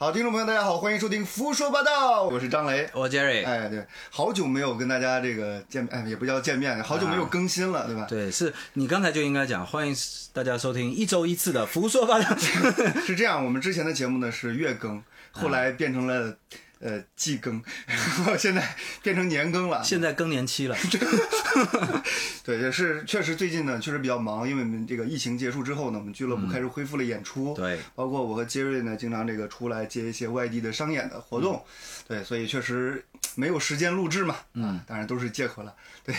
好，听众朋友，大家好，欢迎收听《胡说八道》，我是张雷。我 Jerry，哎，对，好久没有跟大家这个见面，哎，也不叫见面，好久没有更新了，对吧？对，是你刚才就应该讲，欢迎大家收听一周一次的《胡说八道》。是这样，我们之前的节目呢是月更，后来变成了呃季更，现在变成年更了。现在更年期了，对，也是确实最近呢确实比较忙，因为我们这个疫情结束之后呢，我们俱乐部开始恢复了演出，对，包括我和杰瑞呢，经常这个出来接一些外地的商演的活动，对，所以确实没有时间录制嘛，嗯，当然都是借口了，对。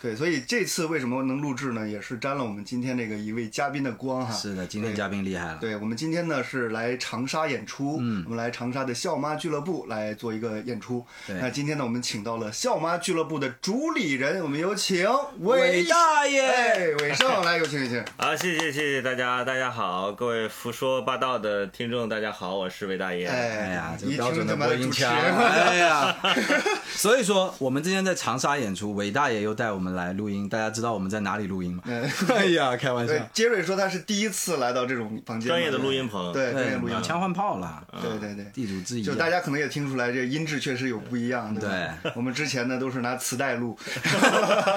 对，所以这次为什么能录制呢，也是沾了我们今天这个一位嘉宾的光哈。是的，今天嘉宾厉害了。对我们今天呢是来长沙演出，嗯，我们来长沙的笑妈俱乐部来做一个演出。对。那今天呢，我们请到了笑妈俱乐部的主理人，我们有请伟大爷。哎，伟盛来，有请有请。好，谢谢谢谢大家，大家好，各位胡说八道的听众，大家好，我是韦大爷。哎哎呀，这标准的播音腔，哎呀，所以说我们今天在长沙演出，韦大爷又带我们来录音，大家知道我们在哪里录音吗？哎。呀，开玩笑，，杰瑞说他是第一次来到这种房间，专业的录音棚。对，专业录对，音棚，枪换炮了，对对对。地主之谊啊，就大家可能也听出来，这音质确实有不一样，的？对我们之前呢都是拿磁带录，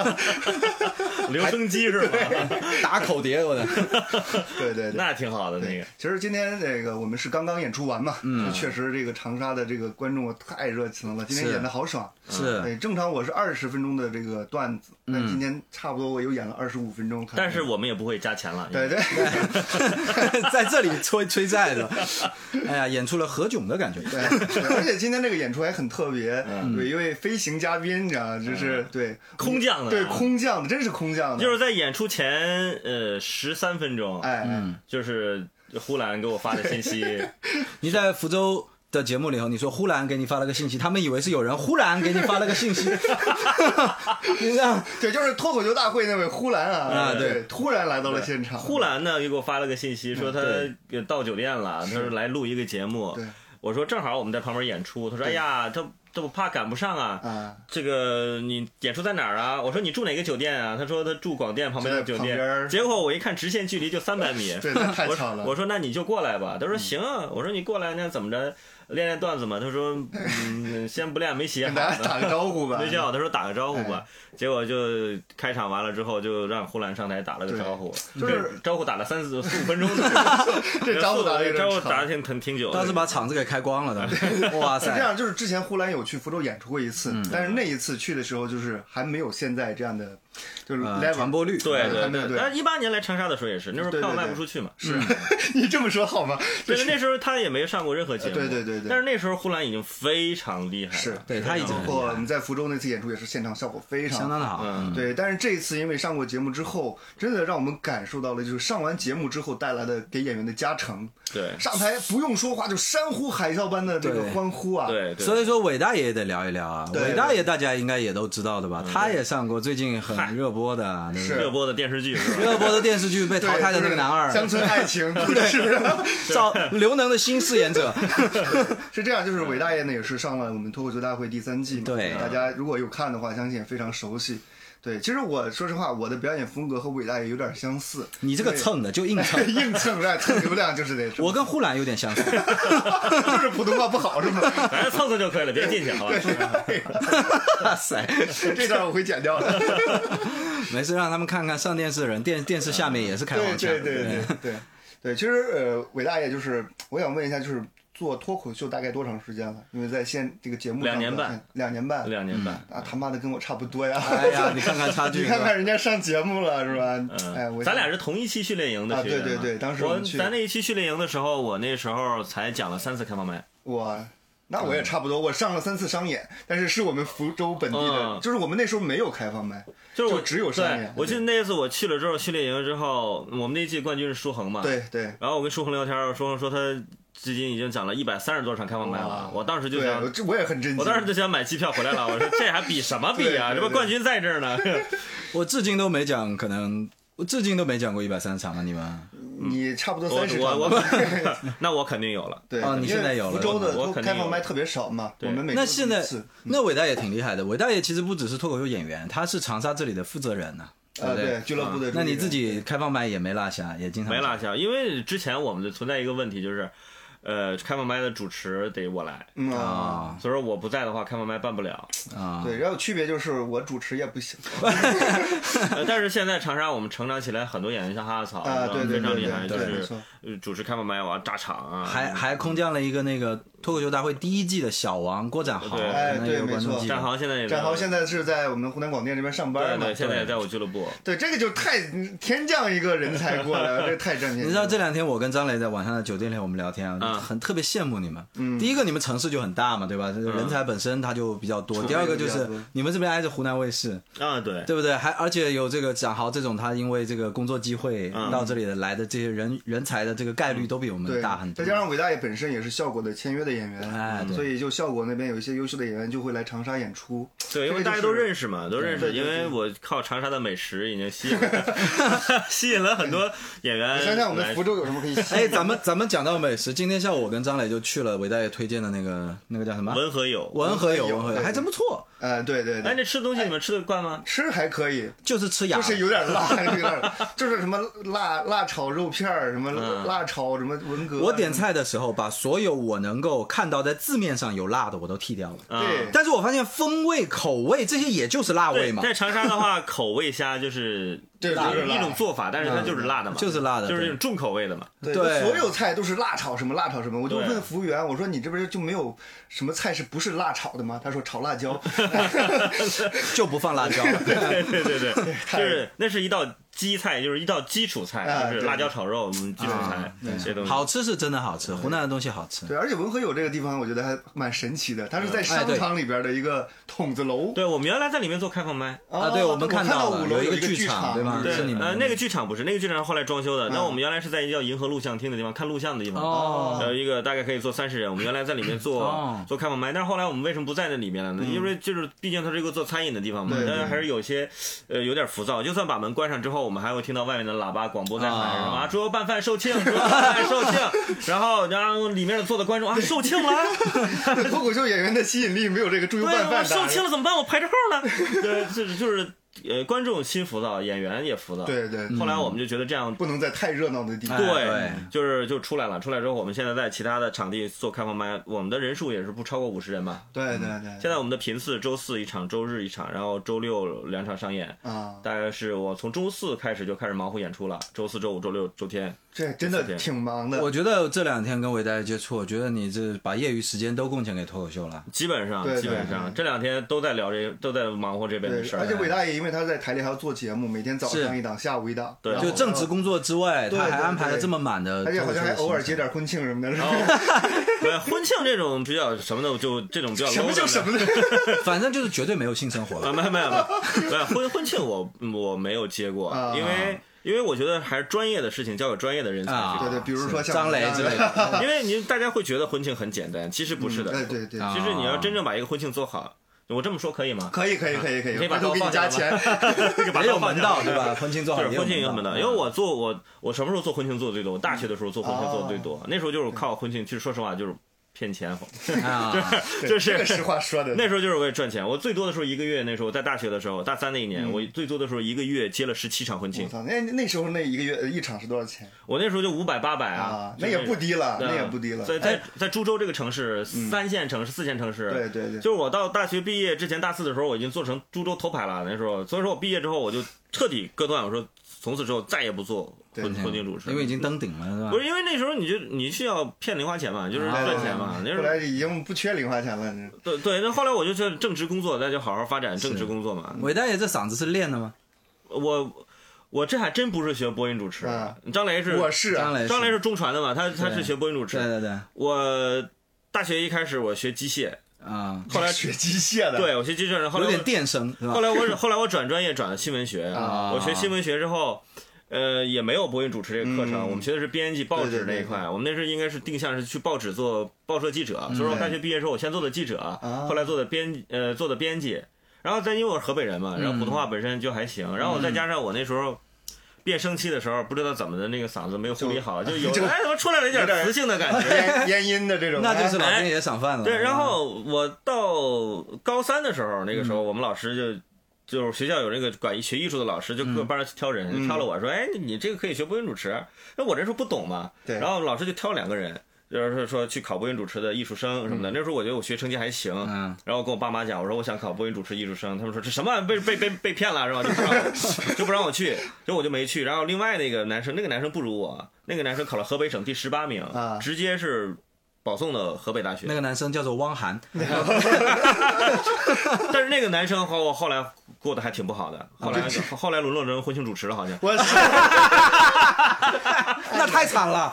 留声机是吧？打口碟，我的，对对对。那挺好的那个。其实今天这个我们是刚刚演出完嘛，嗯，确实这个长沙的这个观众太热情了，今天演的好爽。是对，正常我是二十分钟的这个段子，那今天差不多我又演了二十五分钟。但是我们也不会加钱了。对对在这里催催债的，哎呀，演出了何炅的感觉。对，而且今天这个演出还很特别，嗯。对，一位飞行嘉宾，你知道吗？就是对。空降的对啊空降的，真是空降的，就是在演出前呃十三分钟，哎，嗯就是呼兰给我发的信息，你在福州的节目里头，你说忽然给你发了个信息，他们以为是有人忽然给你发了个信息，对，就是脱口秀大会那位呼兰啊，啊对。对，突然来到了现场，呼兰呢又给我发了个信息，说他对。到酒店了，他说来录一个节目。对。我说正好我们在旁边演出，他说哎呀，他他不怕赶不上啊。啊，这个你演出在哪儿啊？我说你住哪个酒店啊？他说他住广电旁边的酒店。结果我一看直线距离就三百米，对，太了，我说那你就过来吧。他说行啊。我说你过来那怎么着练练段子嘛？他说 嗯，先不练没写好跟大家打。个招呼吧，没写好，他说打个招呼吧。结果就开场完了之后，就让呼兰上台打了个招呼，就是招呼打了三四四五分钟呢，这招呼打的有点招呼打的挺挺挺久的。倒是把场子给开光了的，哇塞！这样，就是之前呼兰有去福州演出过一次，但是那一次去的时候，就是还没有现在这样的，就是呃 level 传播率，对对对，但是一八年来长沙的时候也是，那时候票卖不出去嘛。是，你这么说好吗？对，那时候他也没上过任何节目。对对对对但是那时候呼兰已经非常厉害了。是对他已经包我们在福州那次演出也是现场效果非常相当的好。嗯对，但是这一次因为上过节目之后，真的让我们感受到了，就是上完节目之后带来的给演员的加成。对上台不用说话就山呼海啸般的这个欢呼啊！对对，所以说，伟大爷也得聊一聊啊。对伟大爷大家应该也都知道的吧？他也上过最近嗨很热播的，那个是。热播的电视剧是吧？热播的电视剧被，淘汰的那个男二，乡村爱情 对，是找 刘能的新饰演者。是这样，就是韦大爷呢也是上了我们脱口秀大会第三季嘛，对。大家如果有看的话，相信也非常熟悉。对，其实我说实话，我的表演风格和伟大爷有点相似。你这个蹭的就硬蹭，硬蹭来蹭流量就是得，我跟呼兰有点相似。就是普通话不好是吗？反正蹭蹭就可以了，别进去，好吧？哇塞，这段我会剪掉的。没事，让他们看看上电视的人，电电视下面也是开对黄腔。对对对对对，其实呃，伟大爷就是，我想问一下，就是做脱口秀大概多长时间了？因为在现这个节目两年半，两年半，两年半。啊他妈的跟我差不多呀！哎呀，你看看差距，你看看人家上节目了是吧？哎，我嗯，咱俩是同一期训练营的啊学员嘛对对对当时我我咱那一期训练营的时候，我那时候才讲了三次开放麦。我那我也差不多，我上了三次商演，但是是我们福州本地的，嗯就是我们那时候没有开放麦，就是我就只有商演，我记得那一次我去了之后训练营之后，我们那一季冠军是舒恒嘛。。对对。然后我跟舒恒聊天，舒恒说他至今已经讲了一百三十多场开放麦了。我当时就，想我，这我也很震惊。我当时就想买机票回来了。我说这还比什么比啊？这不冠军在这儿呢。我至今都没讲，可能我至今都没讲过一百三十场了，你们。你差不多我三十我场 那我肯定有了。对，啊你现在有了福州的我肯定有开放麦特别少嘛，我对们每周那现在那伟大爷挺厉害的，伟大爷其实不只是脱口秀演员，他是长沙这里的负责人呢、呃对不对俱乐部的。那你自己开放麦也没落下，也经常没落下，因为之前我们的存在一个问题就是，呃，开放麦的主持得我来，嗯。啊，啊。所以说我不在的话，开放麦办不了。啊，对，然后区别就是我主持也不行，呃但是现在长沙我们成长起来，很多演员像哈哈草，啊，对对对非常厉害，就是主持开放麦我要炸场啊，还还空降了一个那个脱口秀大会第一季的小王郭展豪，对哎对没错观众记得战豪现在也在战豪现在是在我们湖南广电这边上班嘛，对对，现在也在我俱乐部。对，这个就太天降一个人才过来了，这太震惊了。你知道这两天我跟张磊在晚上的酒店里我们聊天啊，嗯很特别羡慕你们。嗯第一个你们城市就很大嘛，对吧？这个人才本身它就比较多。第二个就是你们这边挨着湖南卫视，啊，对，对不对？还而且有这个展豪这种，他因为这个工作机会嗯到这里的来的这些人人才的这个概率都比我们大很，多再。加上伟大爷本身也是效果的签约的演员，所以就效果那边有一些优秀的演员就会来长沙演出。对，因为大家都认识嘛，都认识。因为我靠长沙的美食已经吸引了 吸引了很多演员。想想我们福州有什么可以 吸引？哎，咱们咱们讲到美食，今天下午我跟张磊就去了伟大爷推荐的那个那个叫什么？文和友。文和友，文和友还真不错，呃，对对哎，对，那吃东西你们吃得惯吗？吃还可以，就是吃痒就。是有点辣，有点就是什么辣辣炒肉片儿，什么嗯辣炒什么文革。我点菜的时候，把所有我能够看到在字面上有辣的我都剔掉了。啊对但是我发现风味、口味这些也就是辣味，嘛，在长沙的话，口味虾就是对就是一种做法，但是它就是辣的嘛，就是辣的就是那种重口味的嘛。对，所有菜都是辣炒什么辣炒什么，我就问服务员，我说你这边就没有什么菜是不是辣炒的吗？他说炒辣椒。就不放辣椒。对对对对，是那是一道基菜，就是一道基础啊菜，就是辣椒炒肉，嗯，基础菜啊这些东西。好吃是真的好吃，湖南的东西好吃。对，而且文和友这个地方，我觉得还蛮神奇的，它是在哎商场里边的一个筒子楼。对，我们原来在里面做开放麦。啊对我们看到到了五楼一有一个剧剧场对吧对是你们，呃，那个剧场不是，那个剧场是后来装修的。那嗯我们原来是在一个叫银河录像厅的地方看录像的地方。哦呃，一个大概可以坐三十人，我们原来在里面做、哦做开放麦，但是后来我们为什么不在那里面了呢？因为就是毕竟它是一个做餐饮的地方嘛，但是还是有些呃有点浮躁。就算把门关上之后，我们还会听到外面的喇叭广播在喊啊什么啊“猪肉拌饭售罄，猪油拌饭售罄”，然后然后里面坐的观众啊售罄了，脱口秀演员的吸引力没有这个猪油拌饭大。售罄了怎么办？我排着号呢。对，就是就是呃，观众心浮躁，演员也浮躁。对对，后来我们就觉得这样不能在太热闹的地方。哎对，就是就出来了。出来之后，我们现在在其他的场地做开放麦，我们的人数也是不超过五十人吧。对对对，现在我们的频次，周四一场，周日一场，然后周六两场上演。啊，大概是我从周四开始就开始忙活演出了，周四周五周六周天。这真的挺忙的。我觉得这两天跟伟大爷接触，我觉得你这把业余时间都贡献给脱口秀了。基本上基本上这两天都在聊这，都在忙活这边的，事儿。而且伟大爷因为他在台里还要做节目，每天早上一档，下午一档，对。就正职工作之外，对他还对对安排了这么满的而且好像还偶尔接点婚庆什么的。是吧 对婚庆这种比较什么的，就这种比较 low 什么叫什么的。反正就是绝对没有性生活了。啊，没有没有没。有，没有婚婚庆我我没有接过，啊。因为因为我觉得还是专业的事情交给专业的人才去对对，比如说像张雷之类的。因为你大家会觉得婚庆很简单，其实不是的。对对对，啊。其实你要真正把一个婚庆做好，我这么说可以吗？可以可以可以可以，可以把回头给你 刀放下加钱。这个把也有门道，对吧？婚庆做好婚庆也有门道，道，因为我做我我什么时候做婚庆做的最多？我大学的时候做婚庆做的最多，那时候就是靠婚庆，其实说实话就是骗钱，就是这个实话说的。那时候就是为了赚钱。我最多的时候一个月，那时候在大学的时候，大三那一年，我最多的时候一个月接了十七场婚庆我，操，那那时候那一个月呃一场是多少钱我那时候就五百八百啊？那也不低了，那也不低了。在在在株洲这个城市，三线城市、四线城市，对对对就是我到大学毕业之前，大四的时候，我已经做成株洲头牌了。那时候，所以说我毕业之后，我就彻底割断，我说从此之后再也不做婚对婚庆主持，因为已经登顶了，是吧？不是因为那时候你就你需要骗零花钱嘛，就是啊赚钱嘛。那时后候来已经不缺零花钱了。对对，那后来我就觉得正职工作，那就好好发展正职工作嘛。伟大爷这嗓子是练的吗？我我这还真不是学播音主持啊，张雷是我是啊张雷，张雷是中传的嘛，他他是学播音主持。对对对，我大学一开始我学机械，啊，后来学机械的，对我学机械，后来有点电声后？来我后来我转专业转了新闻学，啊我学新闻学之后。呃，也没有播音主持这个课程，嗯我们学的是编辑报纸对对对那一块。我们那时候应该是定向是去报纸做报社记者，所以说我大学毕业之后，我先做的记者，后来做的编呃做的编辑，然后再因为我是河北人嘛，然后普通话本身就还行，然后再加上我那时候变声期的时候，不知道怎么的那个嗓子没有护理好，就有就哎怎么出来了一点磁性的感觉。咽咽音的这种，那就是哎老天爷赏饭了。对，然后我到高三的时候，那个时候我们老师就。就是学校有那个管学艺术的老师，就各班上挑人，嗯挑了我说：“哎，你这个可以学播音主持。”那我那时候不懂嘛，对然后老师就挑两个人，就是说去考播音主持的艺术生什么的。那时候我觉得我学成绩还行，嗯然后跟我爸妈讲，我说我想考播音主持艺术生，他们说这什么被被被被骗了是吧？就不让我 就不让我去，所以我就没去。然后另外那个男生，那个男生不如我，那个男生考了河北省第十八名，啊直接是保送的河北大学那。个男生叫做汪涵，但是那个男生和我后来过得还挺不好的，后来后来沦落成婚庆主持了，好像。我 那太惨了。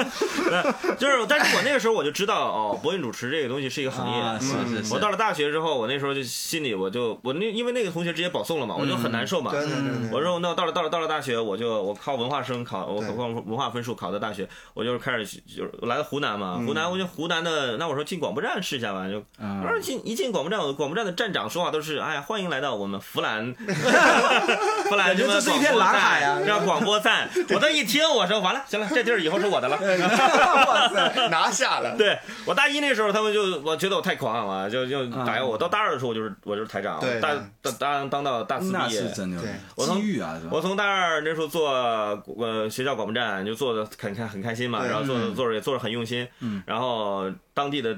就是，但是我那个时候我就知道，哦，播音主持这个东西是一个行业。啊是嗯是是我到了大学之后，我那时候就心里我就我那因为那个同学直接保送了嘛，我就很难受嘛。对对对对，我说那到了到了到了大学，我就我靠文化生考，我对靠文化分数考的大学，我就是开始就是来到湖南嘛，湖南我就湖南的，那我说进广播站试一下吧，就我说进一进广播站，我广播站的站长说话都是哎呀欢迎来到我们湖南，湖南感觉什么这是一片蓝海啊广播站叫广播站，我这一听我说完了，行了，这地儿以后是我的了。哇塞，拿下了。对我大一那时候，他们就我觉得我太狂了，就就打压我。到大二的时候，我就是我就是台长，大当当当到大四毕业。是真的对我从啊，我从大二那时候做呃学校广播站，就做的很开很开心嘛，然后做的做着也做着很用心，嗯，然后当地的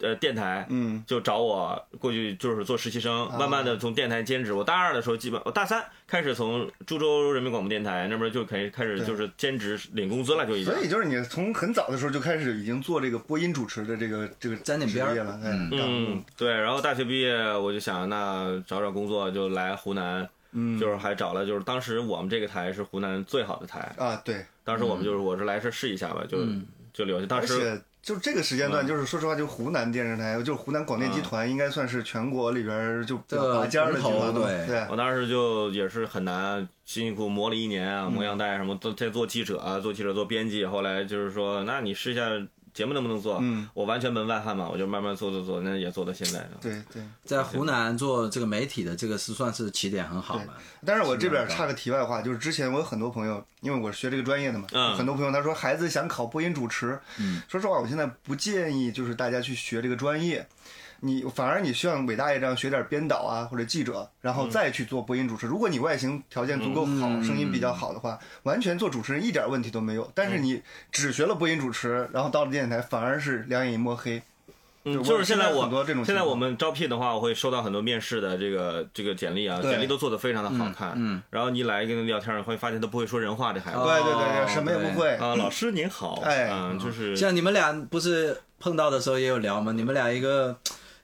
呃电台，嗯，就找我过去就是做实习生，慢慢的从电台兼职。我大二的时候，基本我大三开始从株洲人民广播电台那边就可以开始就是兼职领工资了，就已经所。以就是你从很早的时候就开始已经做这个播音主持的这个这个沾点边儿了，嗯嗯，对，然后大学毕业我就想，那找找工作就来湖南，嗯，就是还找了，就是当时我们这个台是湖南最好的台，啊，对，当时我们就是我是来这试一下吧，就嗯就留下。当时就这个时间段，嗯。就是说实话，就湖南电视台，就是湖南广电集团，应该算是全国里边就拔尖的集团了对对我当时就也是很难，辛辛苦苦磨了一年啊，磨样带什么都在做记者啊，做记者做编辑，后来就是说，那你试一下节目能不能做？嗯，我完全门外汉嘛，我就慢慢做做做，那也做到现在。对对。在湖南做这个媒体的这个是算是起点很好了。但是我这边插个题外话，就是之前我有很多朋友，因为我是学这个专业的嘛，嗯很多朋友他说孩子想考播音主持，嗯，说实话，我现在不建议就是大家去学这个专业。你反而你像伟大爷这样学点编导啊或者记者，然后再去做播音主持。如果你外形条件足够好，嗯声音比较好的话，完全做主持人一点问题都没有。但是你只学了播音主持，然后到了电视台反而是两眼一抹黑。嗯，就是现在我很多这种现在我们招聘的话，我会收到很多面试的这个这个简历啊，简历都做的非常的好看。嗯，然后你来跟他聊天，会发现他不会说人话，这孩子。哦对对对，什么也不会。啊，老师您好，哎嗯，就是像你们俩不是碰到的时候也有聊吗？你们俩一个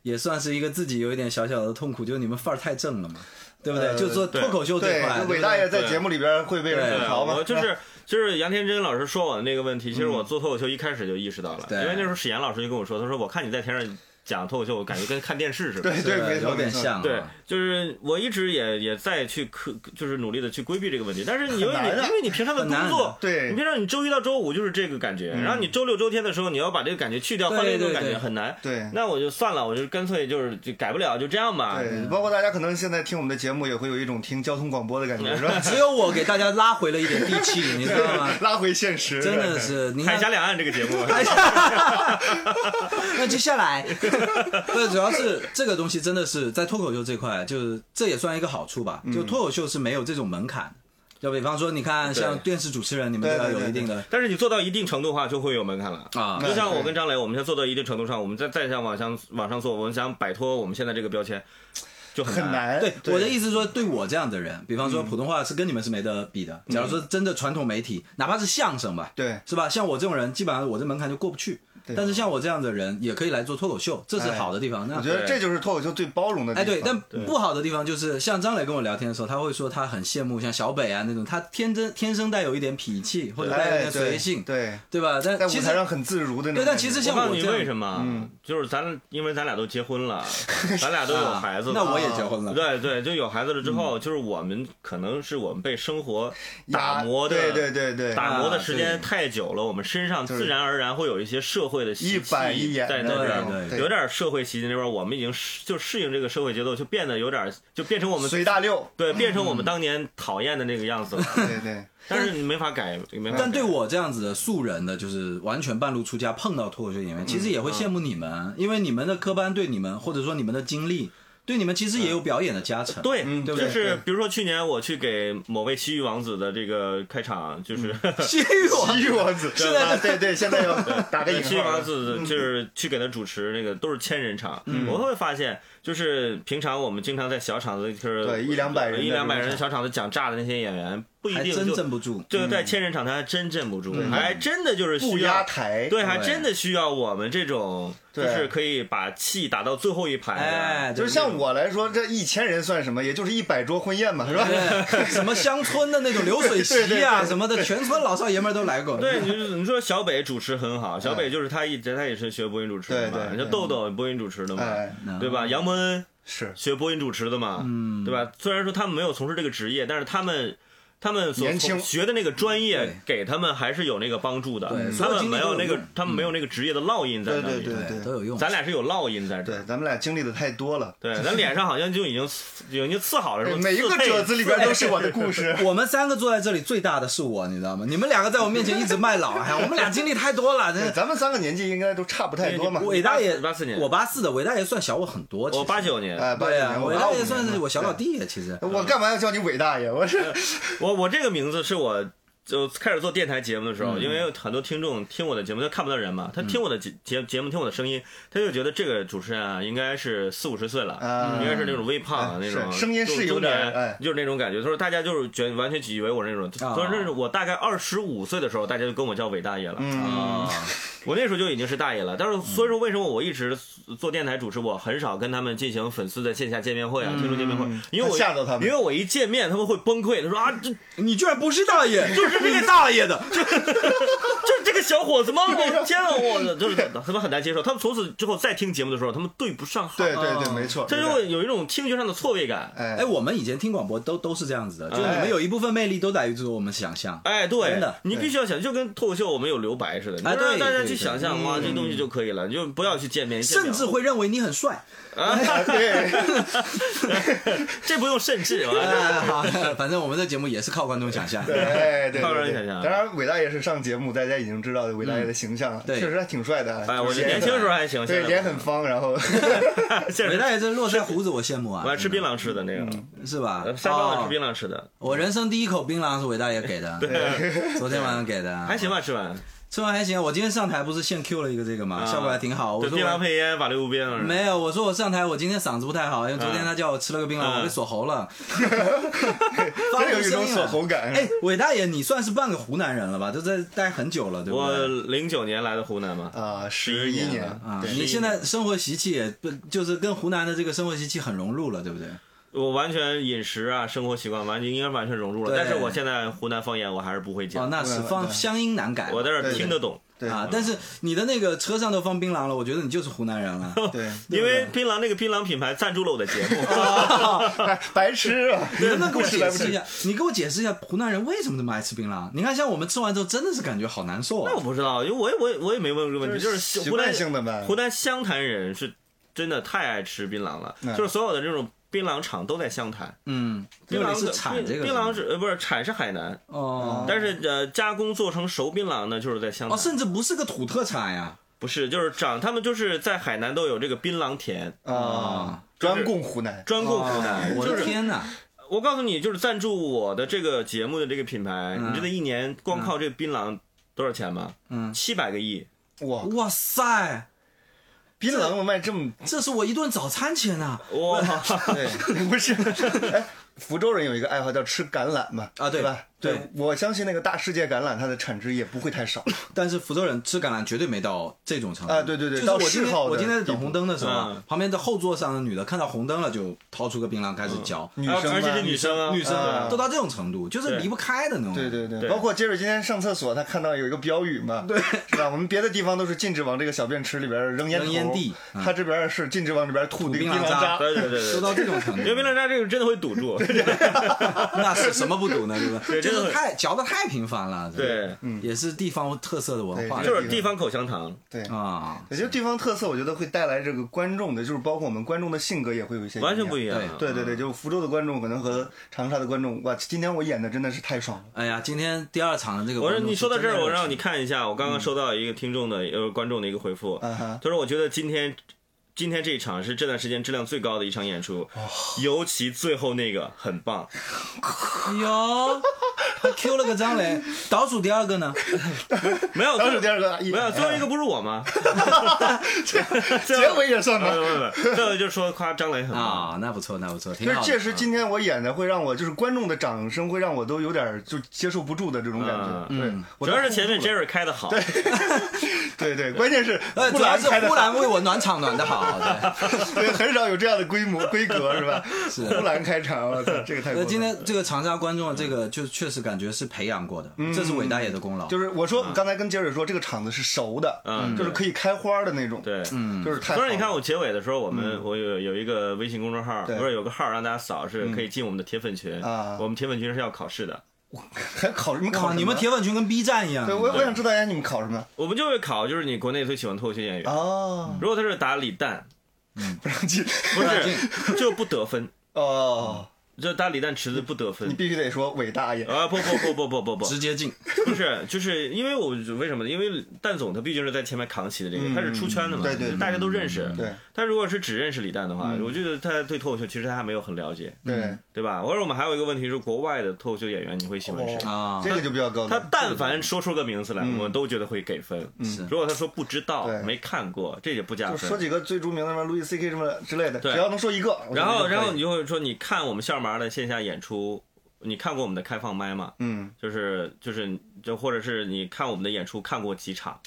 也算是一个自己有一点小小的痛苦，就是你们范儿太正了嘛，对不对？呃就做脱口秀这对块，，伟大爷在节目里边会被人吐槽吗？我就是 就是杨天真老师说我的那个问题，其实我做脱口秀一开始就意识到了，对。因为那时候史岩老师就跟我说，他说我看你在天上讲脱口秀，我感觉跟看电视似的。对对，有点像啊，对，就是我一直也也在去克，就是努力的去规避这个问题。但是你因为你因为你平常的工作，对你平常你周一到周五就是这个感觉，然后你周六周天的时候你要把这个感觉去掉，换另一种感觉很难。对那我就算了，我就干脆就是就改不了，就这样吧。对，包括大家可能现在听我们的节目，也会有一种听交通广播的感觉，是吧？只有我给大家拉回了一点地气，你知道吗？拉回现实，真的是，海峡两岸这个节目，那接下来，不，主要是这个东西真的是在脱口秀这块，就是这也算一个好处吧。就脱口秀是没有这种门槛的，就比方说，你看像电视主持人，你们都要对对对有一定的但是你做到一定程度的话，就会有门槛了。啊就像我跟张磊，我们现在做到一定程度上，我们再再想往上往上做，我们想摆脱我们现在这个标签，就很很难。对我的意思是说，对我这样的人，比方说普通话是跟你们是没得比的。假如说真的传统媒体，哪怕是相声吧，对是吧？像我这种人，基本上我这门槛就过不去。对但是像我这样的人，也可以来做脱口秀，这是好的地方。那我觉得这就是脱口秀最包容的地哎，方。对，但不好的地方就是，像张磊跟我聊天的时候，他会说他很羡慕像小北啊那种，他天真天生带有一点痞气，或者带有一哎点随性，对，对吧？但在舞其实台上很自如的那种。对但其实像我这样为什么？嗯就是咱因为咱俩都结婚了，咱俩都有孩子了。啊那我也结婚了。对对，就有孩子了之后，就是我们可能是我们被生活打磨的，对对对对，打磨的啊时间太久了，我们身上自然而然会有一些社会的习一板一气眼的在那边儿，对对有点社会习气那边，我们已经适就适应这个社会节奏，就变得有点就变成我们随大溜。对变成我们当年讨厌的那个样子了。对 对，但是你没法改，没法改。但对我这样子的素人的，就是完全半路出家碰到脱口秀演员，其实也会羡慕你们，因为你们的科班对你们，或者说你们的经历，对你们其实也有表演的加成。对，对不对就是比如说去年我去给某位西域王子的这个开场，就是西域王西域王子，现在啊对对，现在要打个引西域王。子就是 去给他主持那个都是千人场，我会发现就是平常我们经常在小场子就是对一两百人一两百人小场子讲炸的那些演员，不一定就镇不住。这个在千人场他还真镇不住，还真的就是不需要。压台，对，还真的需要我们这种，就是可以把气打到最后一排的。哎，就是像我来说，这一千人算什么？也就是一百桌婚宴嘛，是吧？什么乡村的那种流水席啊 什么的，全村老少爷们都来过。对，你你说小北主持很好，小北就是他一直他也是学播音主持的嘛，对对你说豆豆播音主持的嘛，哎，对吧？杨蒙恩是学播音主持的嘛，嗯对吧？虽然说他们没有从事这个职业，但是他们。他们所年轻学的那个专业给他们还是有那个帮助的对，他们没有那个他们没有那个职业的烙印在那里。对对都有用。咱俩是有烙印在这对，，咱们俩经历的太多了。对，咱脸上好像就已经已经刺好了，是，吧？每一个褶子里边都是我的故事。我们三个坐在这里，最大的是我，你知道吗？你们两个在我面前一直卖老，哎，我们俩经历太多了。咱们三个年纪应该都差不太多嘛。伟大爷八四年我八四的，伟大爷算小我很多。我八九年，哎，八九伟大爷算是我小老弟呀，其实。我干嘛要叫你伟大爷？我是我我这个名字是我就开始做电台节目的时嗯。候，因为有很多听众听我的节目，他看不到人嘛，他听我的节节节目，听我的声音，他就觉得这个主持人啊，应该是四五十岁了，啊。应该是那种微胖那种，是声音是中有点就是那种感觉。他说大家就是觉得完全以为我是那种，啊。所以那是我大概二十五岁的时候，大家就跟我叫伟大爷了。嗯，啊，我那时候就已经是大爷了，但是所以说为什么我一直做电台主持，我很少跟他们进行粉丝的线下见面会啊、听众见面会，因为我吓到他们。因为我一见面他们会崩溃，他说啊这你居然不是大爷，就 是这个大爷的。这 这个小伙子吗？我 天啊，我就是他们很难接受。他们从此之后再听节目的时候，他们对不上号，对对对，没错。这就会有一种听觉上的错位感。哎哎，我们以前听广播都都是这样子的，就是你们有一部分魅力都在于就是我们想象。哎，对真的，你必须要想，就跟脱口秀我们有留白似的，你哎就让大家去对对对想象哇，这东西就可以了，你就不要去见面，见面甚至会认为你很帅，啊对，这不用甚至啊，哎，好，反正我们的节目也是靠观众想象。对，哎对靠观众。想象。当然，伟大爷是上节目，大家已经知道伟大爷的形象确实还挺帅的。哎，我年轻时候还行，对脸很方，然后 伟大爷这络腮胡子，我羡慕啊。我，还吃槟榔吃的那个，是吧？呃山东的哦。吃槟榔吃的，我人生第一口槟榔是伟大爷给的，对。昨天晚上给的，还行吧，吃完。吃完还行。我今天上台不是现 Q 了一个这个嘛，啊效果还挺好。我说，槟榔配烟，法律无边。没有，我说我上台，我今天嗓子不太好，因为昨天他叫我吃了个槟榔，嗯我被锁喉了，真有一种锁喉感。哎，伟大爷，你算是半个湖南人了吧？都在待很久了，对不我对？零九年来的湖南嘛，啊，十一年了啊，对你现在生活习气也不就是跟湖南的这个生活习气很融入了，对不对？我完全饮食啊，生活习惯完全应该完全融入了。但是我现在湖南方言我还是不会哦，讲，那是对对放乡音难改。我在这听得懂，对啊，但是你的那个车上都放槟榔了，我觉得你就是湖南人了。对，因为槟榔那个槟榔品牌赞助了我的节目。哎 白痴啊！你能不能给我不吃白不吃解释一下？你给我解释一下湖南人为什么这么爱吃槟榔？你看，像我们吃完之后，真的是感觉好难受啊那我。不知道，因为我也我也我也没问过这个问题，就是湖南性的呗湖南湘潭人是真的太爱吃槟榔了，嗯就是所有的这种槟榔厂都在湘潭。嗯，槟榔是产这个槟槟榔是是呃不是产是海南，哦但是呃加工做成熟槟榔呢就是在湘哦，潭。甚至不是个土特产呀。不是，就是长他们就是在海南都有这个槟榔田，啊，专供湖南。专供湖南。哦我的天哪！我告诉你，就是赞助我的这个节目的这个品牌，嗯你知道一年光靠这个槟榔多少钱吗？嗯七百个亿。哇，哇塞，槟榔卖这么这是我一顿早餐钱呐！哇，对，不是，哎，福州人有一个爱好叫吃橄榄嘛，啊对吧？对。对，我相信那个大世界橄榄它的产值也不会太少。但是福州人吃橄榄绝对没到这种程度。啊对对对就是我今我今天在等红灯的时候旁边的后座上的女的看到红灯了就掏出个槟榔开始嚼，女生嘛而且是女生啊，女生啊都到这种程度，就是离不开的那种。对对对，包括杰瑞今天上厕所，他看到有一个标语嘛，对，是吧？我们别的地方都是禁止往这个小便池里边扔烟头。扔烟蒂嗯。他这边是禁止往里边吐这个槟榔渣。对对对对。都到这种程度。因，为槟榔渣这个真的会堵住。那是什么不堵呢？对吧？太嚼的太频繁了，这个对，也是地方特色的文化就是地方口香糖。对，啊。我觉得地方特色，我觉得会带来这个观众的，就是包括我们观众的性格也会有一些完全不一一样。对。对对，就福州的观众可能和长沙的观众，哇，今天我演的真的是太爽了。哎呀，今天第二场的这个我说你说到这儿，我让你看一下，我刚刚收到一个听众的呃观众的一个回复，他说我觉得今天今天这一场是这段时间质量最高的一场演出，尤其最后那个很棒。哎呦，还 Q 了个张磊，倒数第二个呢？没有，倒数第二个，没有，最后一个不是我吗？结尾也算吗？没有没有，最后就说夸张磊很棒。啊，那不错，那不错，挺就是好的。确实，今天我演的会让我，就是观众的掌声会让我都有点就接受不住的这种感觉。嗯对，主要是前面都 Jerry 开的好，对 对，关键是呃，主要是呼兰为我暖场暖的好，对。对，很少有这样的规模规格是吧？是。呼兰开场，我操，这个太过分了。呃，今天这个长沙观众的这个，就确实感觉是培养过的，这是伟大爷的功劳。就是我说刚才跟杰瑞说，这个场子是熟的，嗯。就是可以开花的那种，对，嗯，就是太好了。所以你看，我结尾的时候，我们我有有一个微信公众号，对。不是有个号让大家扫，是可以进我们的铁粉群。啊。我们铁粉群是要考试的，还考什么考，什么？你们铁粉群跟 B 站一样。对我我想知道一下你们考什么。我们就会考，就是你国内最喜欢脱口秀演员。哦，如果他是打李诞，嗯。不让进。不让进。就不得分，哦，就打李诞池子不得分你。必须得说伟大爷，啊不不不不不不不，直接进，不是，就是因为我为什么呢？因为蛋总他毕竟是在前面扛起的这个，嗯他是出圈的嘛，对对对大家都认识。对他如果是只认识李诞的话，我觉得他对脱口秀其实他还没有很了解，对，对吧？或者我们还有一个问题是，国外的脱口秀演员你会喜欢谁？啊这个就比较高。他但凡说出个名字来，我们都觉得会给分。是如果他说不知道、没看过，这也不加分说。几个最著名的什么路易 C K 什么之类的，对只要能说一个，然后，然后你就会说，你看我们笑麻的线下演出，你看过我们的开放麦吗？嗯，就是就是就或者是你看我们的演出看过几场，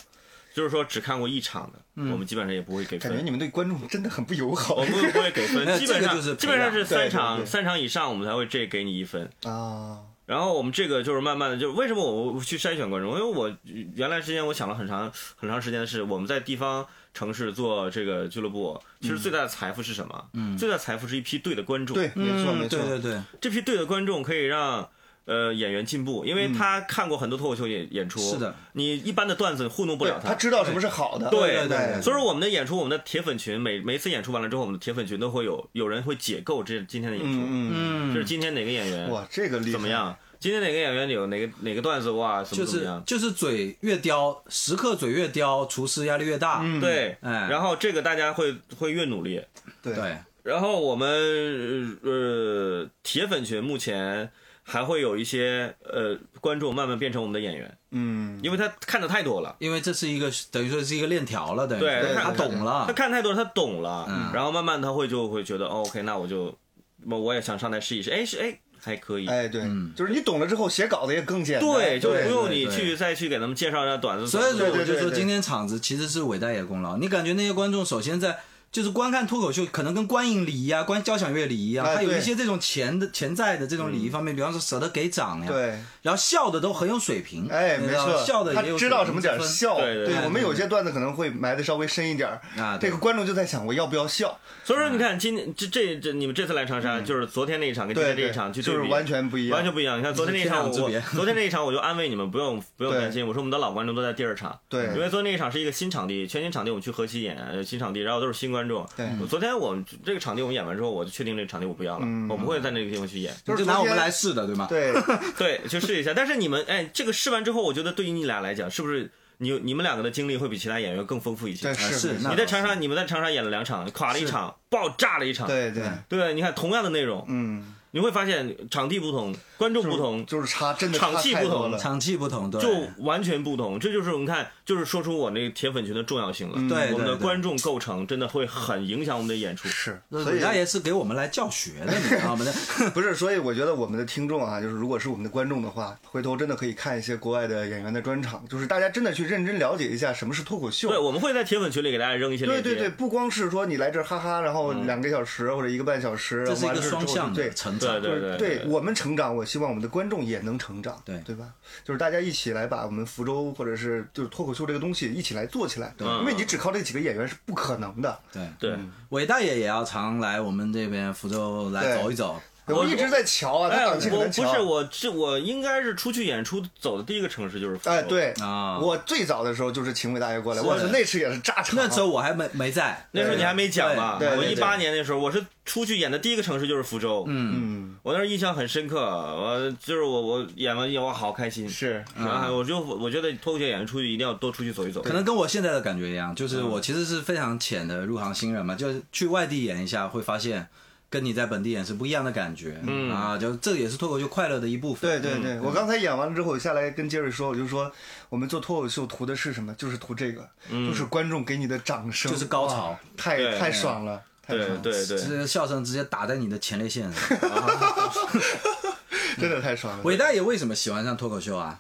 就是说只看过一场的，我们基本上也不会给分。感觉你们对观众真的很不友好我们不会给分，基本上基本上是三场三场以上，我们才会这给你一分。啊。然后我们这个就是慢慢的，就为什么我我去筛选观众？因为我原来之前我想了很长很长时间的是，我们在地方城市做这个俱乐部，其实最大的财富是什么？嗯，最大的财富是一批对的观众。对，没错嗯没错，对对对，这批对的观众可以让呃演员进步，因为他看过很多脱口秀演演出。是的，你一般的段子糊弄不了他他知道什么是好的，对对对所以说我们的演出，我们的铁粉群每每次演出完了之后，我们的铁粉群都会有有人会解构这今天的演出，嗯嗯，就是今天哪个演员嗯，哇，这个厉害怎么？样？今天哪个演员有哪个哪个段子哇，怎么就是怎么样？就是嘴越刁，时刻嘴越刁，厨师压力越大。嗯，对，哎然后这个大家会会越努力。对对，然后我们呃铁粉群目前还会有一些呃观众慢慢变成我们的演员，嗯，因为他看的太多了。因为这是一个等于说是一个链条了，等于对他懂了。他。看太多了，他懂了，嗯。然后慢慢他会就会觉得、哦、，OK，那我就我我也想上台试一试，哎是哎还可以，哎，对，就是你懂了之后，写稿子也更简单，对，就不用你去再去给他们介绍一下短子。所以我就说今天场子其实是伟大爷功劳。你感觉那些观众首先在就是观看脱口秀，可能跟观影礼仪啊、观交响乐礼仪一样，哎对还有一些这种潜的潜在的这种礼仪方面，比方说舍得给掌呀，对，然后笑的都很有水平，哎，没错，笑的他知道什么点笑，对对对我们有些段子可能会埋的稍微深一点儿。啊这个观众就在想我要不要笑，所以说你看今天这这这你们这次来长沙，就是昨天那一场跟今天这一场去对比，就是完全不一样，完全不一样。你看昨天那一场，我昨天那一场我就安慰你们，不用不用担心。我说我们的老观众都在第二场，对。因为昨天那一场是一个新场地，全新场地，我们去河西演呃新场地，然后都是新观众。对。昨天我们这个场地我们演完之后，我就确定这个场地我不要了，嗯。我不会在那个地方去演。就是拿我们来试的，对吗？对，对，去试一下。但是你们哎，这个试完之后，我觉得对于你俩来讲，是不是你你们两个的经历会比其他演员更丰富一些？是你在长沙，你们在长沙演了两场，垮了一场，爆炸了一场。对对，对，你看同样的内容，嗯，你会发现场地不同，观众不同，就是差真的场差气不同了，场气不同，对，就完全不同。这就是我们看，就是说出我那个铁粉群的重要性了。嗯对我们的观众构成真的会很影响我们的演出。是，所以伟大爷是给我们来教学的，你知道吗？不是，所以我觉得我们的听众啊，就是如果是我们的观众的话，回头真的可以看一些国外的演员的专场，就是大家真的去认真了解一下什么是脱口秀。对，我们会在铁粉群里给大家扔一些。对对对，不光是说你来这儿哈哈，然后两个小时或者一个半小时，这是一个双向对的成长。对就是对我们成长，我希望我们的观众也能成长，对对吧？就是大家一起来把我们福州或者是就是脱口秀这个东西一起来做起来，因为你只靠这几个演员是不可能的。对对伟大爷也要常来我们这边福州来走一走，我一直在瞧啊，他。不是，我这我应该是出去演出走的第一个城市就是福州。哎，对啊我最早的时候就是秦伟大爷过来，我操，那次也是炸场。那时候我还没没在，那时候你还没讲嘛？对对对我一八年那时候，我是出去演的第一个城市就是福州。嗯，嗯，我那时候印象很深刻，我就是我我演完以后我好开心。是然后我就我觉得脱口秀演员出去一定要多出去走一走。可能跟我现在的感觉一样，就是嗯我其实是非常浅的入行新人嘛，就是去外地演一下，会发现跟你在本地演是不一样的感觉，嗯啊，就这也是脱口秀快乐的一部分。对对对，我刚才演完了之后，我下来跟杰瑞说，我就说我们做脱口秀图的是什么？就是图这个，就是观众给你的掌声，就是高潮，太太爽了，太爽了，对对，这个笑声直接打在你的前列腺上。真的太爽了。伟大爷为什么喜欢上脱口秀啊？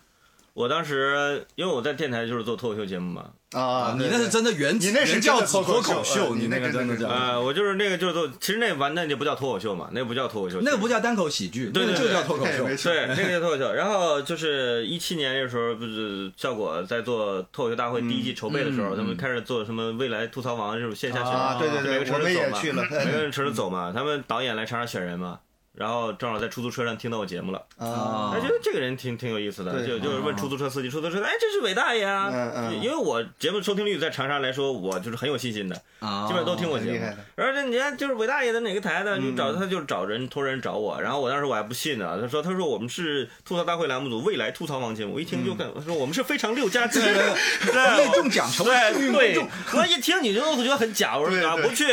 我当时因为我在电台就是做脱口秀节目嘛，啊，你那是真的原你那是原教真的旨脱口秀你那那个真的叫，呃，我就是那个就是做，其实那完那就不叫脱口秀嘛，那不叫脱口秀，那个不叫单口喜剧，对对对那个就叫脱口秀对没。错对，那个叫脱口秀。然后就是一七年那时候，不是效果在做脱口秀大会第一季筹备的时候，嗯他们开始做什么未来吐槽王这种线下选啊，对对每个对，我们城市走嘛，也去了，每个城 市走嘛，他们导演来长沙选人嘛。然后正好在出租车上听到我节目了，啊。他觉得这个人挺挺有意思的，就就是问出租车司机，出租车哎，这是伟大爷啊嗯，嗯。因为我节目收听率在长沙来说，我就是很有信心的，啊，基本上都听我节目。很厉害的。然后这你看就是伟大爷的哪个台的，就嗯。找他就找人托人找我，然后我当时我还不信呢，他说他说我们是吐槽大会栏目组未来吐槽王节目，我一听就看，他说我们是非常六加七，对业重讲求对对。我一听你就觉得很假，我对对。说啊不去，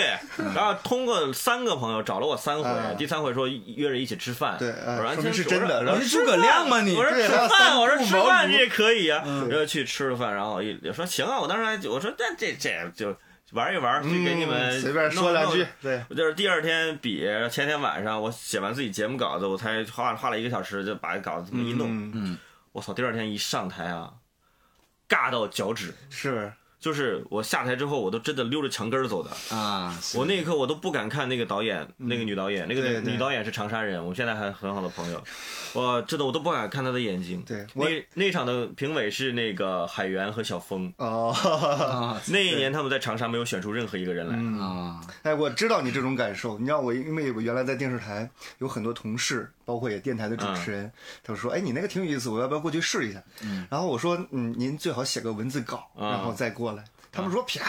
然后通过三个朋友找了我三回啊，第三回说约着一起吃饭，对啊我说说明是真的你是诸葛亮吗你我说吃饭，我说吃饭这也可以啊，嗯。然后去吃了饭，然后一也说行啊，我当时还我说这这这就玩一玩，就给你们嗯随便说两句，对，我就是第二天比前天晚上我写完自己节目稿子，我才画画了一个小时就把稿子这么一弄。嗯，嗯，我操！第二天一上台啊，尬到脚趾，是就是我下台之后，我都真的溜着墙根儿走的。啊，我那一刻我都不敢看那个导演，那个女导演，那个女女导演是长沙人，我们现在还很好的朋友。我真的我都不敢看她的眼睛。对那那场的评委是那个海源和小峰。哦，啊 那一年他们在长沙没有选出任何一个人来。嗯啊，哎，我知道你这种感受。你知道我，因为我原来在电视台有很多同事，包括也电台的主持人，他说：“哎，你那个挺有意思，我要不要过去试一下？”然后我说：“嗯，您最好写个文字稿，啊然后再过来。”他们说：“啪，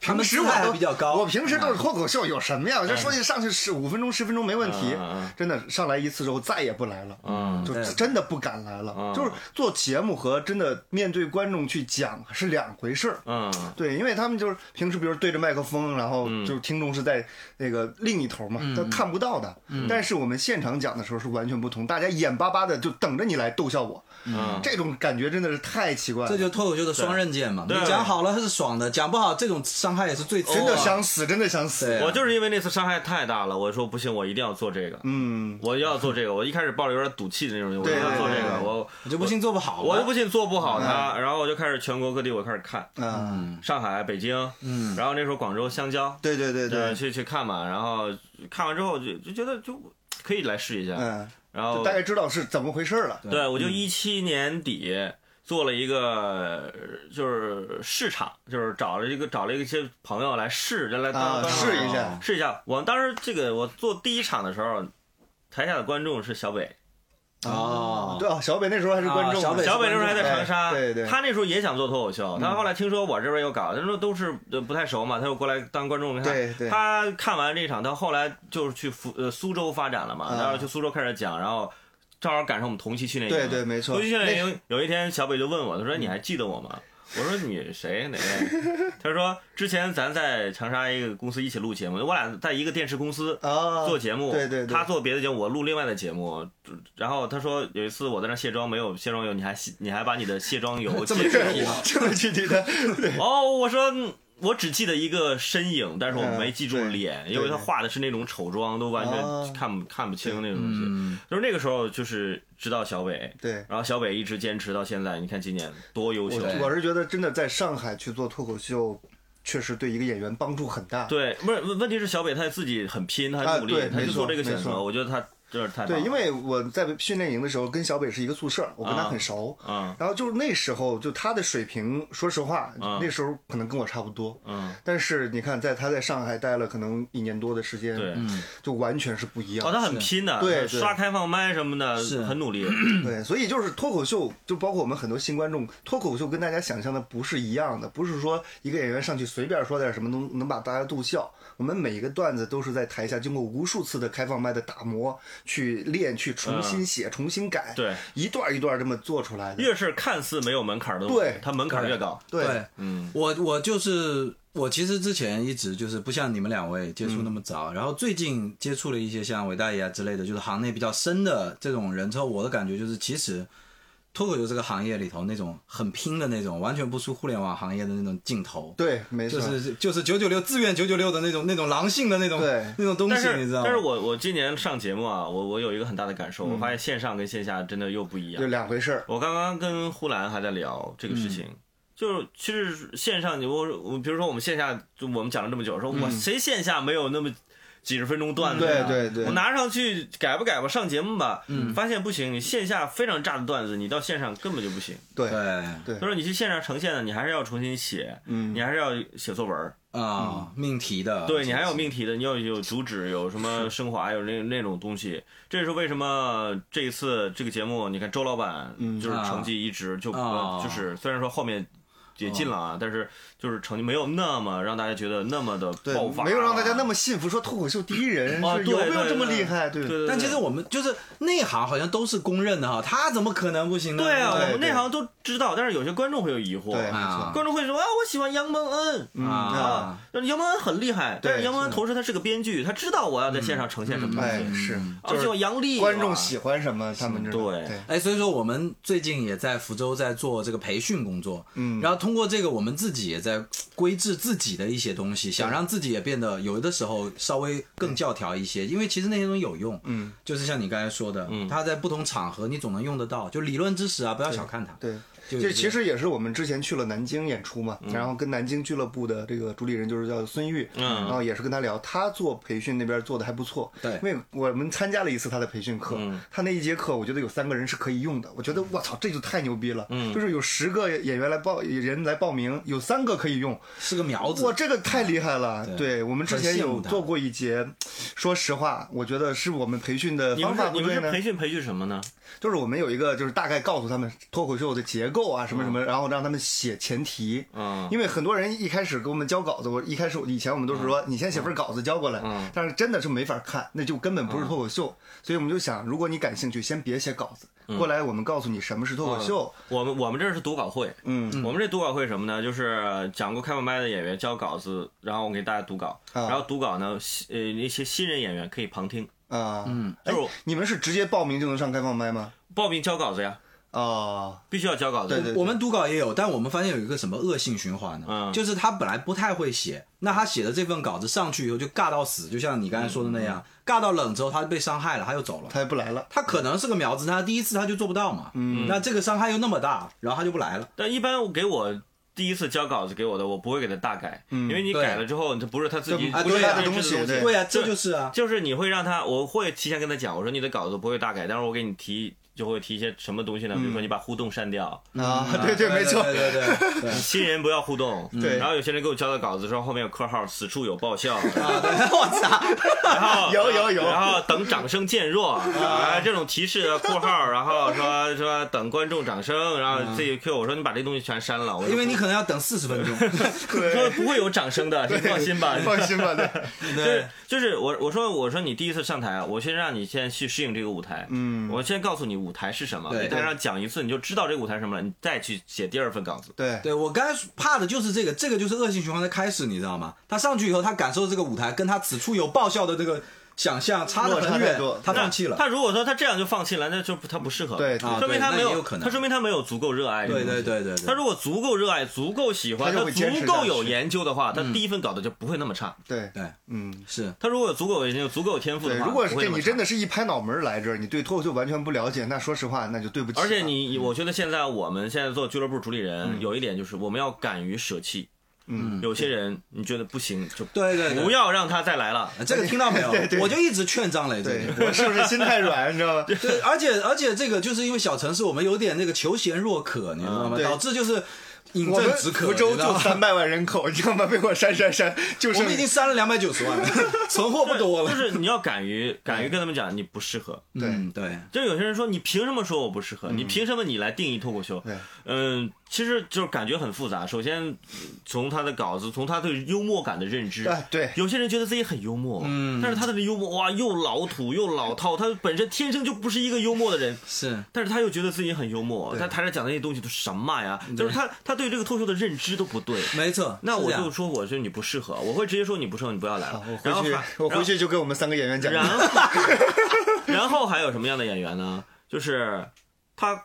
他们姿态平时我都比较高我平时都是脱口秀，有什么呀？我就说你上去十五分钟、十分钟没问题。真的上来一次之后再也不来了。嗯就真的不敢来了。嗯就是做节目和真的面对观众去讲是两回事儿。嗯对，因为他们就是平时比如对着麦克风，然后嗯就是听众是在那个另一头嘛，他看不到的。但是我们现场讲的时候是完全不同，大家眼巴巴的就等着你来逗笑我，嗯，这种感觉真的是太奇怪了。这就脱口秀的双刃剑嘛。你对讲好了是爽的，讲不好这种伤害也是最真的想想死，真的想死。我就是因为那次伤害太大了，我说不行，我一定要做这个。嗯，我要做这个，我一开始抱着有点赌气的那种，我对要做这个，我我就不信做不好啊。我就不信做不好它，然后我就开始全国各地我开始看，嗯，上海、北京，嗯。然后那时候广州、香蕉，对对对呃，对，去去看嘛，然后看完之后就就觉得就可以来试一下，嗯，然后大概知道是怎么回事了。对我就一七年底做了一个就是市场，就是找了一个找了一些朋友来试，就来当啊，试一下。试一下。我当时这个我做第一场的时候，台下的观众是小北，哦，对啊，小北那时候还是观众，啊小北小北那时候还在长沙，对对对他那时候也想做脱口秀，他后来听说我这边有搞，他说都是呃不太熟嘛，他又过来当观众看。对对他看完这场，他后来就是去福呃苏州发展了嘛，啊然后去苏州开始讲，然后正好赶上我们同期训练营。对对没错同期训练营有一天，小北就问我，他说你还记得我吗？我说你谁哪位？他说之前咱在长沙一个公司一起录节目，我俩在一个电视公司啊，做节目，对对对他做别的节目，我录另外的节目。然后他说有一次我在那卸妆，没有卸妆油，你还你还把你的卸妆油 这么借给具体我。这么具体的，哦，我说嗯我只记得一个身影，但是我没记住脸，因为他画的是那种丑妆，都完哦全看不看不清那种东西。嗯，就是那个时候就是知道小北，对。然后小北一直坚持到现在，你看今年多优秀。我我是觉得真的在上海去做脱口秀，确实对一个演员帮助很大。对，不是问问题是小北他自己很拼，他很努力，啊他就做这个选择。我觉得他就是太对，因为我在训练营的时候跟小北是一个宿舍，我跟他很熟。嗯然后就是那时候，就他的水平，说实话，嗯那时候可能跟我差不多。嗯，但是你看，在他在上海待了可能一年多的时间，对，就完全是不一样。哦，他很拼的，对对刷开放麦什么的，是很努力。对，所以就是脱口秀，就包括我们很多新观众，脱口秀跟大家想象的不是一样的，不是说一个演员上去随便说点什么能能把大家逗笑。我们每一个段子都是在台下经过无数次的开放麦的打磨，去练，去重新写，重新改，对，一段一段这么做出来的。越是看似没有门槛的东西对，它门槛越高。对，嗯，我我就是我其实之前一直就是不像你们两位接触那么早，然后最近接触了一些像伟大爷啊之类的，就是行内比较深的这种人之后，我的感觉就是其实。脱口秀这个行业里头，那种很拼的那种，完全不输互联网行业的那种劲头，对，没错，就是就是九九六自愿九九六的那种那种狼性的那种对那种东西，但是你知道吗？但是我我今年上节目啊，我我有一个很大的感受，嗯我发现线上跟线下真的又不一样就。两回事儿。我刚刚跟呼兰还在聊这个事情。就是，其实线上你我我，比如说我们线下，就我们讲了这么久，说我谁线下没有那么几十分钟段子呀？对对对。我拿上去改吧改吧，上节目吧，发现不行，你线下非常炸的段子，你到线上根本就不行。对对。对。所以说你去线上呈现的，你还是要重新写，嗯。你还是要写作文儿，啊，命题的，对你还有命题的，你要有主旨，有什么升华，有那那种东西。这也是为什么这一次这个节目，你看周老板就是成绩一直就、啊。就是虽然说后面也进了啊，但是就是成绩没有那么让大家觉得那么的爆发，，没有让大家那么信服，说脱口秀第一人啊对是有没有这么厉害？对对对对。但其实我们就是内行，好像都是公认的哈，他怎么可能不行呢？对啊，我们内行都知道，但是有些观众会有疑惑，对，没啊错。观众会说啊，我喜欢杨蒙恩。嗯啊，但是杨蒙恩很厉害，但是对杨蒙恩同时他是个编剧，他知道我要在线上呈现什么东哎，西。是，啊，就是我喜欢杨丽，观众喜欢什么，他们对，哎，所以说我们最近也在福州在做这个培训工作，嗯然后通过这个，我们自己也在规制自己的一些东西，想让自己也变得有的时候稍微更教条一些，因为其实那些东西有用，嗯，就是像你刚才说的，嗯，它在不同场合你总能用得到，就理论知识啊，不要小看它，对。就是这其实也是我们之前去了南京演出嘛，然后跟南京俱乐部的这个主理人就是叫孙玉，嗯。然后也是跟他聊，他做培训那边做的还不错，对。因为我们参加了一次他的培训课，他那一节课我觉得有三个人是可以用的，我觉得我操这就太牛逼了，就是有十个演员来报人来报名，有三个可以用，是个苗子。哇，，这个太厉害了！对。对我们之前有做过一节，说实话，我觉得是我们培训的方法不对呢。是你们培。训培训什么呢？就是我们有一个，就是大概告诉他们脱口秀的结构啊，什么什么，然后让他们写前提。嗯因为很多人一开始给我们交稿子，我一开始以前我们都是说，你先写份稿子交过来，嗯但是真的是没法看，那就根本不是脱口秀。所以我们就想，如果你感兴趣，先别写稿子，嗯过来我们告诉你什么是脱口秀。我们我们这是读稿会，嗯，我们这读稿会什么呢？就是讲过开放麦的演员交稿子，然后我给大家读稿，啊然后读稿呢，呃那些新人演员可以旁听，啊，嗯，就是你们是直接报名就能上开放麦吗？报名交稿子呀，哦，必须要交稿子。对对我们读稿也有，但我们发现有一个什么恶性循环呢？嗯就是他本来不太会写，那他写的这份稿子上去以后就尬到死，就像你刚才说的那样，尬到冷之后他被伤害了，他又走了。他也不来了。他可能是个苗子，但他第一次他就做不到嘛。嗯，那这个伤害又那么大，然后他就不来了。但一般给我第一次交稿子给我的，我不会给他大改，因为你改了之后，这不是他自己这不是他的东西对对呀、这就是啊。就是你会让他，我会提前跟他讲，我说你的稿子不会大改，但是我给你提就会提一些什么东西呢？比如说你把互动删掉，啊，对对，没错，对对对新 人不要互动。对。然后有些人给我交的稿子说后，面有括号，此处有爆笑，啊！对，我操！然后有有有。然后等掌声渐弱，啊，这种提示括号，然后说 说等观众掌声，然后这一 Q 我说你把这东西全删了，因为你可能要等四十分钟。说不会有掌声的，你放心吧。放心吧，对，就是就是我我说我说你第一次上台啊，我先让你先去适应这个舞台，嗯。我先告诉你舞台是什么，对你在上讲一次你就知道这个舞台是什么了，你再去写第二份稿子。对对我刚才怕的就是这个，这个就是恶性循环的开始，你知道吗？他上去以后，他感受这个舞台跟他此处有爆笑的这个想象差得落差很远他放弃了。他如果说他这样就放弃了，那就他不适合，对说明他没有他说明他没有足够热爱这个对东西。对对对对，他如果足够热爱、足够喜欢，他足够有研究的话，嗯他第一份搞的就不会那么差。对对嗯。是他如果有足够有研究、足够有天赋的，话，如果是这你真的是一拍脑门来这儿，你对脱口秀完全不了解，那说实话，那就对不起。而且你，我觉得现在我们现在做俱乐部主理人，有一点就是我们要敢于舍弃。嗯，有些人你觉得不行就对对对不要让他再来了。这个听到没有？对对我就一直劝张磊对。我是不是 心太软，你知道吗？对，而且而且这个就是因为小城市，我们有点那个求贤若渴，你知道吗？导致就是饮我们鸩止渴。福州就三百万人口，你知道吗？被我删删删，就是我们已经删了两百九十万了，存货不多了。就是你要敢于敢于跟他们讲你不适合。对嗯，对，就有些人说你凭什么说我不适合？你凭什么你来定义脱口秀？对，嗯，其实就是感觉很复杂。首先从他的稿子，从他对幽默感的认知，哎对有些人觉得自己很幽默，嗯，但是他的幽默哇又老土又老套，他本身天生就不是一个幽默的人。是但是他又觉得自己很幽默，他台上讲的那些东西都什么呀？就是他他对这个脱口秀的认知都不对。没错。那我就说，我说你不适合，我会直接说你不适合，你不要来了。然后我回去我回去就跟我们三个演员讲。然 后，然后还有什么样的演员呢？就是他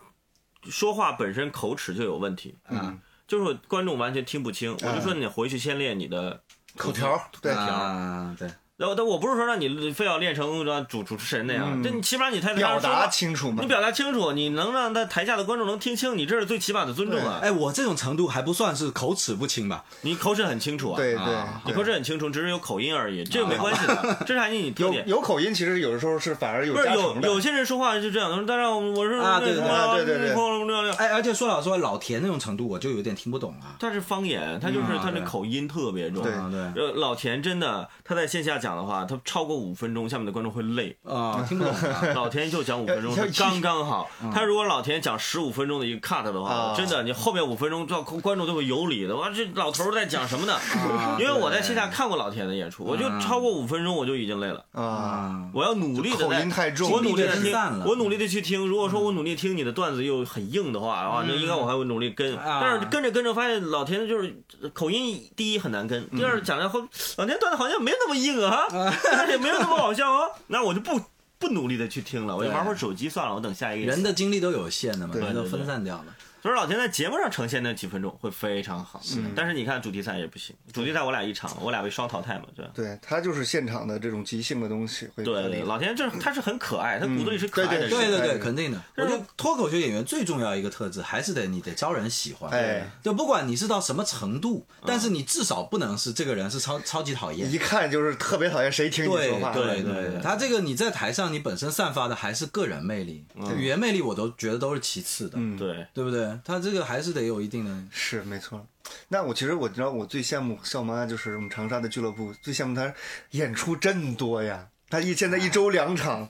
说话本身口齿就有问题嗯，就是观众完全听不清。我就说你回去先练你的口条，对，条，对，然后，但我不是说让你非要练成主主持人那样，这你起码你台台表达清楚嘛你。表达清楚，你能让他台下的观众能听清，你这是最起码的尊重啊！哎，我这种程度还不算是口齿不清吧？你口齿很清楚啊，对啊你口齿很清楚，只是有口音而已，这个没关系的，这是还是你特有点。有口音，其实有的时候是反而有不是有。有些人说话就这样，但是我是啊对对对啊对对对对哎，而且说老实话，老田那种程度我就有点听不懂啊。他是方言，他就是嗯他那口音特别重。对啊，对，呃，老田真的，他在线下讲的话，他超过五分钟，下面的观众会累。啊，听不懂啊。老田就讲五分钟是刚刚好。嗯他如果老田讲十五分钟的一个 cut 的话，啊真的，你后面五分钟，这观众都会有理的。哇，这老头儿在讲什么呢？啊因为我在线下看过老田的演出，我就超过五分钟我就已经累了。啊，啊，我要努力的口音太重我努力的听我努力的去听。如果说我努力听你的段子又很硬的话，啊，那应该我还会努力跟。啊但是跟着跟着发现老田就是口音，第一很难跟，第二讲的后老田段子好像没那么硬啊，而且没有那么好笑哦，那我就不不努力的去听了，我就玩会儿手机算了，我等下一个。人的精力都有限的嘛，对都分散掉了。所以老田在节目上呈现那几分钟会非常好，但是你看主题赛也不行，主题赛我俩一场，我俩被双淘汰嘛，对吧。对他就是现场的这种即兴的东西会对对，老田就是他是很可爱，他骨子里是可爱的人。对对对对，肯定的。我觉得脱口秀演员最重要一个特质，还是得你得招人喜欢。哎，就不管你是到什么程度，但是你至少不能是这个人是超超级讨厌。一看就是特别讨厌谁听你对说话。对对对他这个你在台上你本身散发的还是个人魅力，语言魅力我都觉得都是其次的，嗯，对，对不对？他这个还是得有一定的。是没错。那我其实我知道，我最羡慕笑妈就是我们长沙的俱乐部，最羡慕他演出真多呀。他一现在一周两场，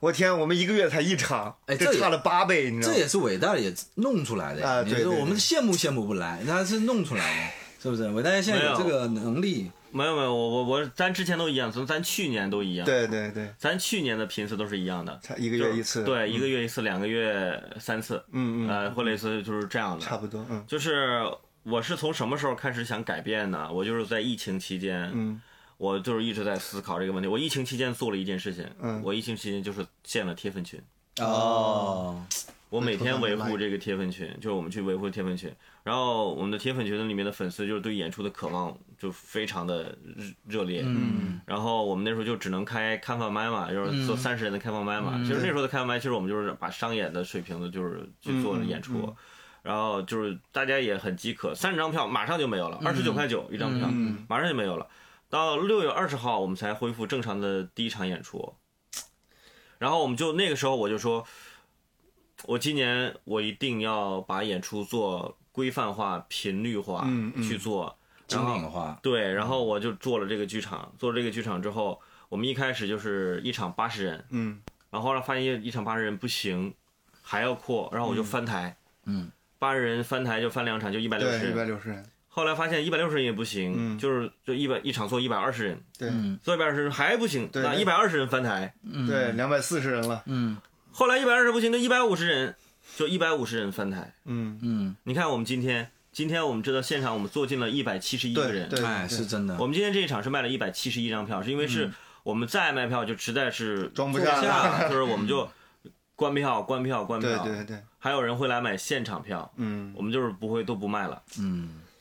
我天，我们一个月才一场，哎这差了八倍，你知道吗？这也是伟大也弄出来的呀啊对对对我们羡慕羡慕不来，他是弄出来的，是不是？伟大爷现在有这个能力，没有没有，我我我咱之前都一样，从咱去年都一样，对对对，咱去年的频次都是一样的，才一个月一次，对，一个月一次，两个月三次，嗯嗯，呃，或类似就是这样的，差不多，嗯。就是我是从什么时候开始想改变呢？我就是在疫情期间，嗯。我就是一直在思考这个问题。我疫情期间做了一件事情，嗯。我疫情期间就是建了贴粉群，哦，我每天维护这个铁粉群，就是我们去维护铁粉群，然后我们的铁粉群里面的粉丝就是对演出的渴望就非常的热热烈，嗯，然后我们那时候就只能开开放麦嘛，就是做三十人的开放麦嘛。其实那时候的开放麦，其实我们就是把商演的水平的，就是去做演出。然后就是大家也很饥渴，三十张票马上就没有了，二十九块九一张票，嗯。马上就没有了。到六月二十号，我们才恢复正常的第一场演出。然后我们就那个时候我就说，我今年我一定要把演出做规范化、频率化嗯嗯。去做，精品化，对，然后我就做了这个剧场，做了这个剧场之后，我们一开始就是一场八十人，嗯。然后后来发现一场八十人不行，还要扩，然后我就翻台，嗯，八十人翻台就翻两场，就一百六十对，一百人。六十人，后来发现一百六十人也不行，嗯。就是就一百一场做一百二十人，对。嗯做一百二十人还不行，对那一百二十人翻台。对，两百四十人了，嗯后来一百二十不行，就一百五十人，就一百五十人翻台。嗯，嗯，你看我们今天，今天我们知道现场我们坐进了一百七十一个人，对对，哎，是真的我，们今天这一场是卖了一百七十一张票，是因为是我们再卖票就实在是装不下了，就是我们就关票、关票、关票。对对对，还有人会来买现场票，嗯，我们就是不会都不卖了。嗯，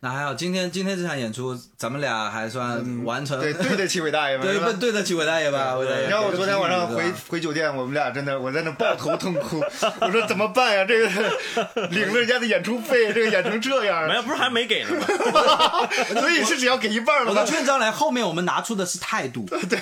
那还好，今天今天这场演出，咱们俩还算完成，对对得起伟大爷们，对是吧对对得起伟大爷吧，伟大爷。你知道我昨天晚上回回酒店，我们俩真的我在那抱头痛哭，我说怎么办呀？这个 领了人家的演出费，这个演成这样没，有，不是还没给呢吗？所以是只要给一半了吗我的？劝张来后面我们拿出的是态度，对，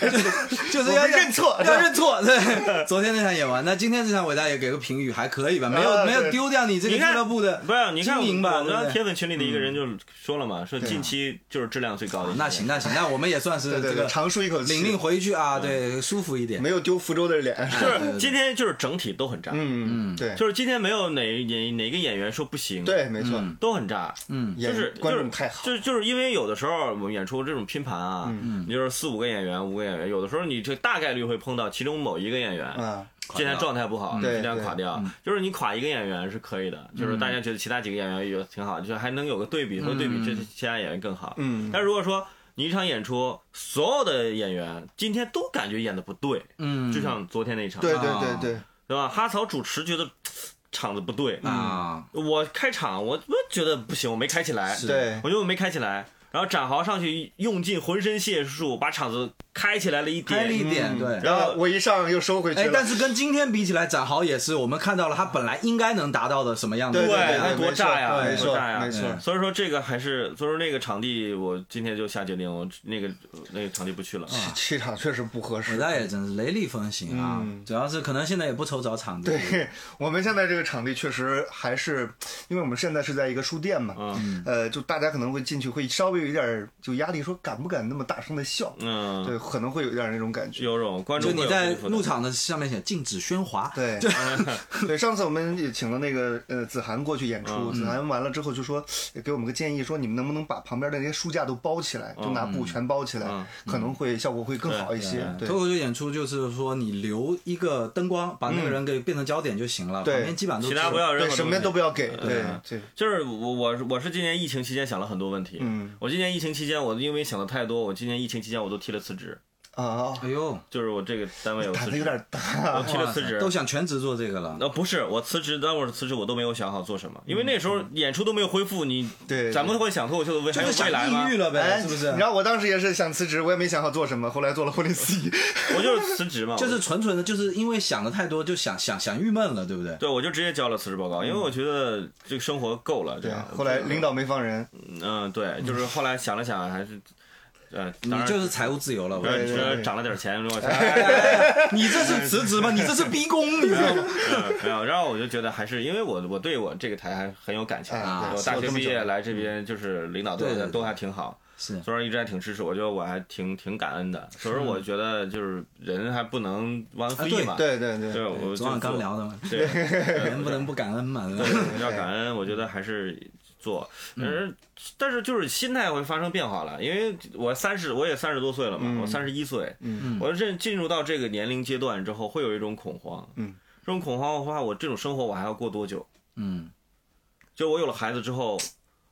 就是要认错要认错。对，昨天那场演完，那今天这场伟大爷给个评语还可以吧？没有没有丢掉你这个俱乐部的不是，你看经营吧？我们对不对铁粉群里的一个人就说了嘛，说近期就是质量最高的。那行那行，那我们也算是这个长舒一口气，领令回去啊，对，舒服一点。没有丢福州的脸。就是今天就是整体都很炸，嗯嗯，对，就是今天没有哪哪哪个演员说不行，，对，没错，都很炸，嗯。就是观就是众太好，就是就是因为有的时候我们演出这种拼盘啊，你就是四五个演员，五个演员，有的时候你这大概率会碰到其中某一个演员。啊，今天状态不好，对今天垮掉，就是你垮一个演员是可以的，就是大家觉得其他几个演员也挺好，就是还能有个对比，和对比这其他演员更好。嗯但如果说你一场演出，所有的演员今天都感觉演的不对，嗯，就像昨天那场，对对啊对对，对吧？哈草主持觉得场子不对，啊，我开场我我觉得不行，我没开起来，对我觉得我没开起来。然后展豪上去用尽浑身解数把场子开起来了一开了点，一点，对。然后我一上又收回去哎，了，但是跟今天比起来，展豪也是我们看到了他本来应该能达到的什么样的对对，对那多炸呀，没错多炸呀，没错所以说这个还是，所以说那个场地，我今天就下决定，我那个那个场地不去了。气场确实不合伟适。大也真是雷厉风行啊！嗯主要是可能现在也不愁找场地，对我们现在这个场地确实还是，因为我们现在是在一个书店嘛，嗯呃，就大家可能会进去会稍微有一点儿就压力，说敢不敢那么大声的笑，嗯，对，可能会有一点那种感觉。有种观众就你在入场的上面写禁止喧哗，对，对，上次我们也请了那个呃子涵过去演出，子涵完了之后就说给我们个建议，说你们能不能把旁边的那些书架都包起来，就拿布全包起来，嗯。可能会效果会更好一些。对脱口秀演出就是说你留一个灯光，把那个人给变成焦点就行了，对。旁边基本上都是其他不要任对，什么都不要给，对对，就是我我我是今年疫情期间想了很多问题。嗯。我今年疫情期间，我因为想的太多，我今年疫情期间我都提了辞职，啊，哎呦，就是我这个单位我辞职，胆子有点大我。提了辞职都。想全职做这个了。呃，不是，我辞职，当我辞职，我都没有想好做什么，因为那时候演出都没有恢复，你对咱们会想脱口秀的未还有就是想未来吗抑郁？了呗，哎，是不是你知？道我当时也是想辞职，我也没想好做什么，后来做了婚礼司仪。我就是辞职嘛，就是纯纯的，就是因为想的太多，就想想想郁闷了，对不对？对，我就直接交了辞职报告，因为我觉得这个生活够了。这对样，，后来领导没放人，嗯，对，就是后来想了想，还是，呃，你就是财务自由了，我呃跟你说。对对这涨了点钱，我你这是辞职吗？你这是逼宫，你知道吗？嗯没有，然后我就觉得还是因为我我对我这个台还很有感情啊我大学毕业来这边就是领导对我对对对都还挺好，是所以说一直还挺支持，我觉得我还挺挺感恩的。所以说我觉得就是人还不能忘恩负义嘛，对对对对，我昨晚刚聊的嘛，对，人不能不感恩嘛？要感恩，我觉得还是做，但是但是就是心态会发生变化了，因为我三十，我也三十多岁了嘛，我三十一岁，嗯。我认进入到这个年龄阶段之后，会有一种恐慌，嗯，这种恐慌的话，我这种生活我还要过多久？嗯，就我有了孩子之后，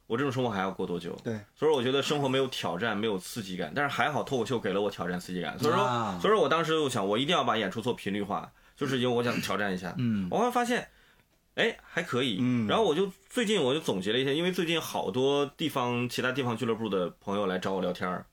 我这种生活还要过多久？对，所以我觉得生活没有挑战，没有刺激感，但是还好脱口秀给了我挑战、刺激感，所以说，啊。所以说我当时就想，我一定要把演出做频率化，就是因为我想挑战一下，嗯。我会发现，哎，还可以，嗯然后我就最近我就总结了一下，因为最近好多地方其他地方俱乐部的朋友来找我聊天儿。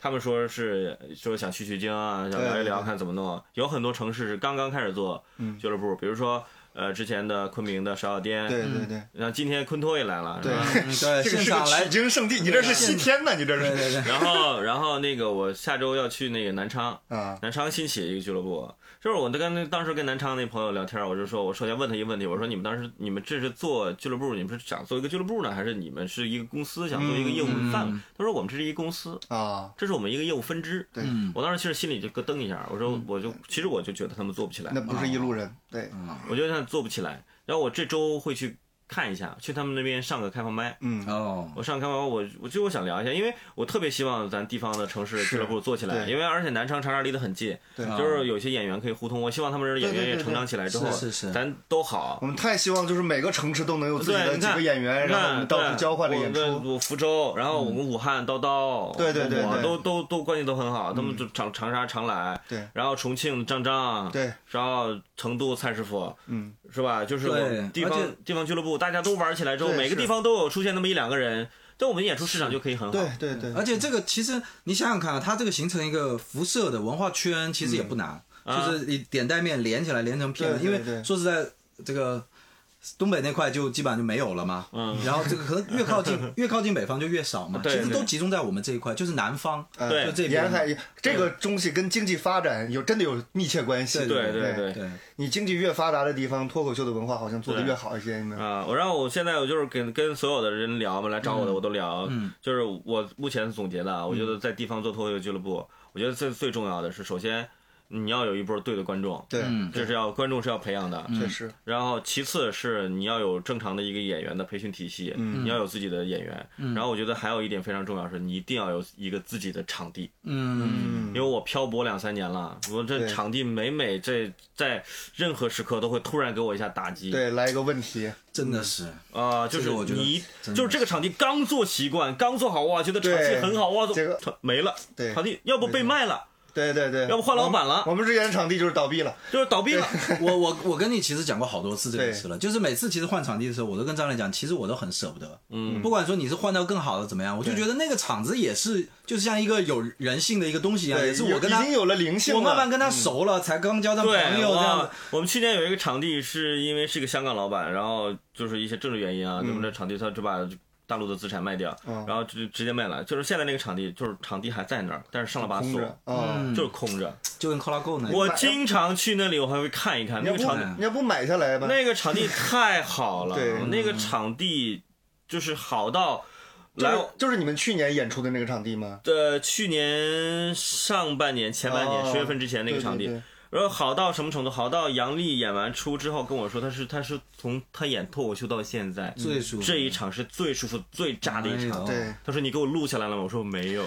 他们说是说想取取经啊，想聊一聊看怎么弄。有很多城市是刚刚开始做嗯俱乐部，比如说呃之前的昆明的芍药店，对对对然后今天昆托也来了，对是吧？嗯 对，这个是个现场来取，经圣地，你这是西天呐，你这是对对对，然后然后那个我下周要去那个南昌，啊，南昌新起一个俱乐部，就是我跟那当时跟南昌那朋友聊天，我就说，我首先问他一个问题，我说你们当时你们这是做俱乐部，你们是想做一个俱乐部呢，还是你们是一个公司想做一个业务范围？嗯他说我们这是一个公司，啊，这是我们一个业务分支。对。嗯。我当时其实心里就咯噔一下，我说我就其实我就觉得他们做不起来。那，不是一路人，对，我觉得他们做不起来。然后我这周会去看一下，去他们那边上个开放麦。嗯，哦，我上开放麦，我我就我想聊一下，因为我特别希望咱地方的城市俱乐部做起来，因为而且南昌长沙离得很近，对。就是有些演员可以互通。我希望他们这演员也成长起来之后，是是是。咱都好。我。们太希望就是每个城市都能有自己，的几，个演员，然后我们到处交换着演我出。我福州，然后我们武汉叨叨，对对对都都都关系都很好，他们就长长沙常来，对。然后重庆张张，对，然后成都蔡师傅，嗯，是吧？就是我们地方地方俱乐部，大家都玩起来之后，每个地方都有出现那么一两个人，但我们演出市场就可以很好。对对对，而且这个其实你想想看啊，它这个形成一个辐射的文化圈，其实也不难，就是你点带面连起来连成片，因为说实在，这个东北那块就基本上就没有了嘛。嗯。然后这个可能越靠近 越靠近北方就越少嘛，其实都集中在我们这一块，就是南方，啊对就这边。沿海这个东西跟经济发展有真的有密切关系。对对对对，你经济越发达的地方，脱口秀的文化好像做的越好一些。你们。啊，我让我现在我就是跟跟所有的人聊嘛，来找我的我都聊，嗯。就是我目前总结的啊，我觉得在地方做脱口秀俱乐部，我觉得最最重要的是，首先你要有一波对的观众，对，嗯这是要观众是要培养的，确实，然后其次是你要有正常的一个演员的培训体系，嗯。你要有自己的演员，然后我觉得还有一点非常重要是，你一定要有一个自己的场地，嗯，因为我漂泊两三年了，我这场地每每这在任何时刻都会突然给我一下打击，对，来一个问题，真的是。啊、就是我觉得你就是这个场地刚做习惯，刚做好哇，觉得场地很好哇，这个没了，对。场地要不被卖了，对对对，要不换老板了我们我们之前的场地就是倒闭了。就是倒闭了。我我我跟你其实讲过好多次这个对事了，就是每次其实换场地的时候，我都跟张磊讲，其实我都很舍不得。嗯，不管说你是换到更好的怎么样，我就觉得那个场子也是，就是像一个有人性的一个东西一样，也是我跟他已经有了灵性了。我慢慢跟他熟了，才刚交到朋友这样子。我们去年有一个场地，是因为是一个香港老板，然后就是一些政治原因啊，嗯我们这场地他就把大陆的资产卖掉，然后直直接卖了。就是现在那个场地，就是场地还在那儿，但是上了把锁空着，啊。就是空着。就跟 c o l a Go 那我经常去那里，我还会看一看那个场地。你要不买下来吧？那个场地太好了，对那个场地就是好到来就是就是你们去年演出的那个场地吗？呃去年上半年前半年哦十月份之前那个场地对对对，然后好到什么程度？好到杨笠演完出之后跟我说，他是他是从他演脱口秀到现在最舒服这一场是最舒服、最炸的一场。哎对，他说：“你给我录下来了吗？”我说：“没有。”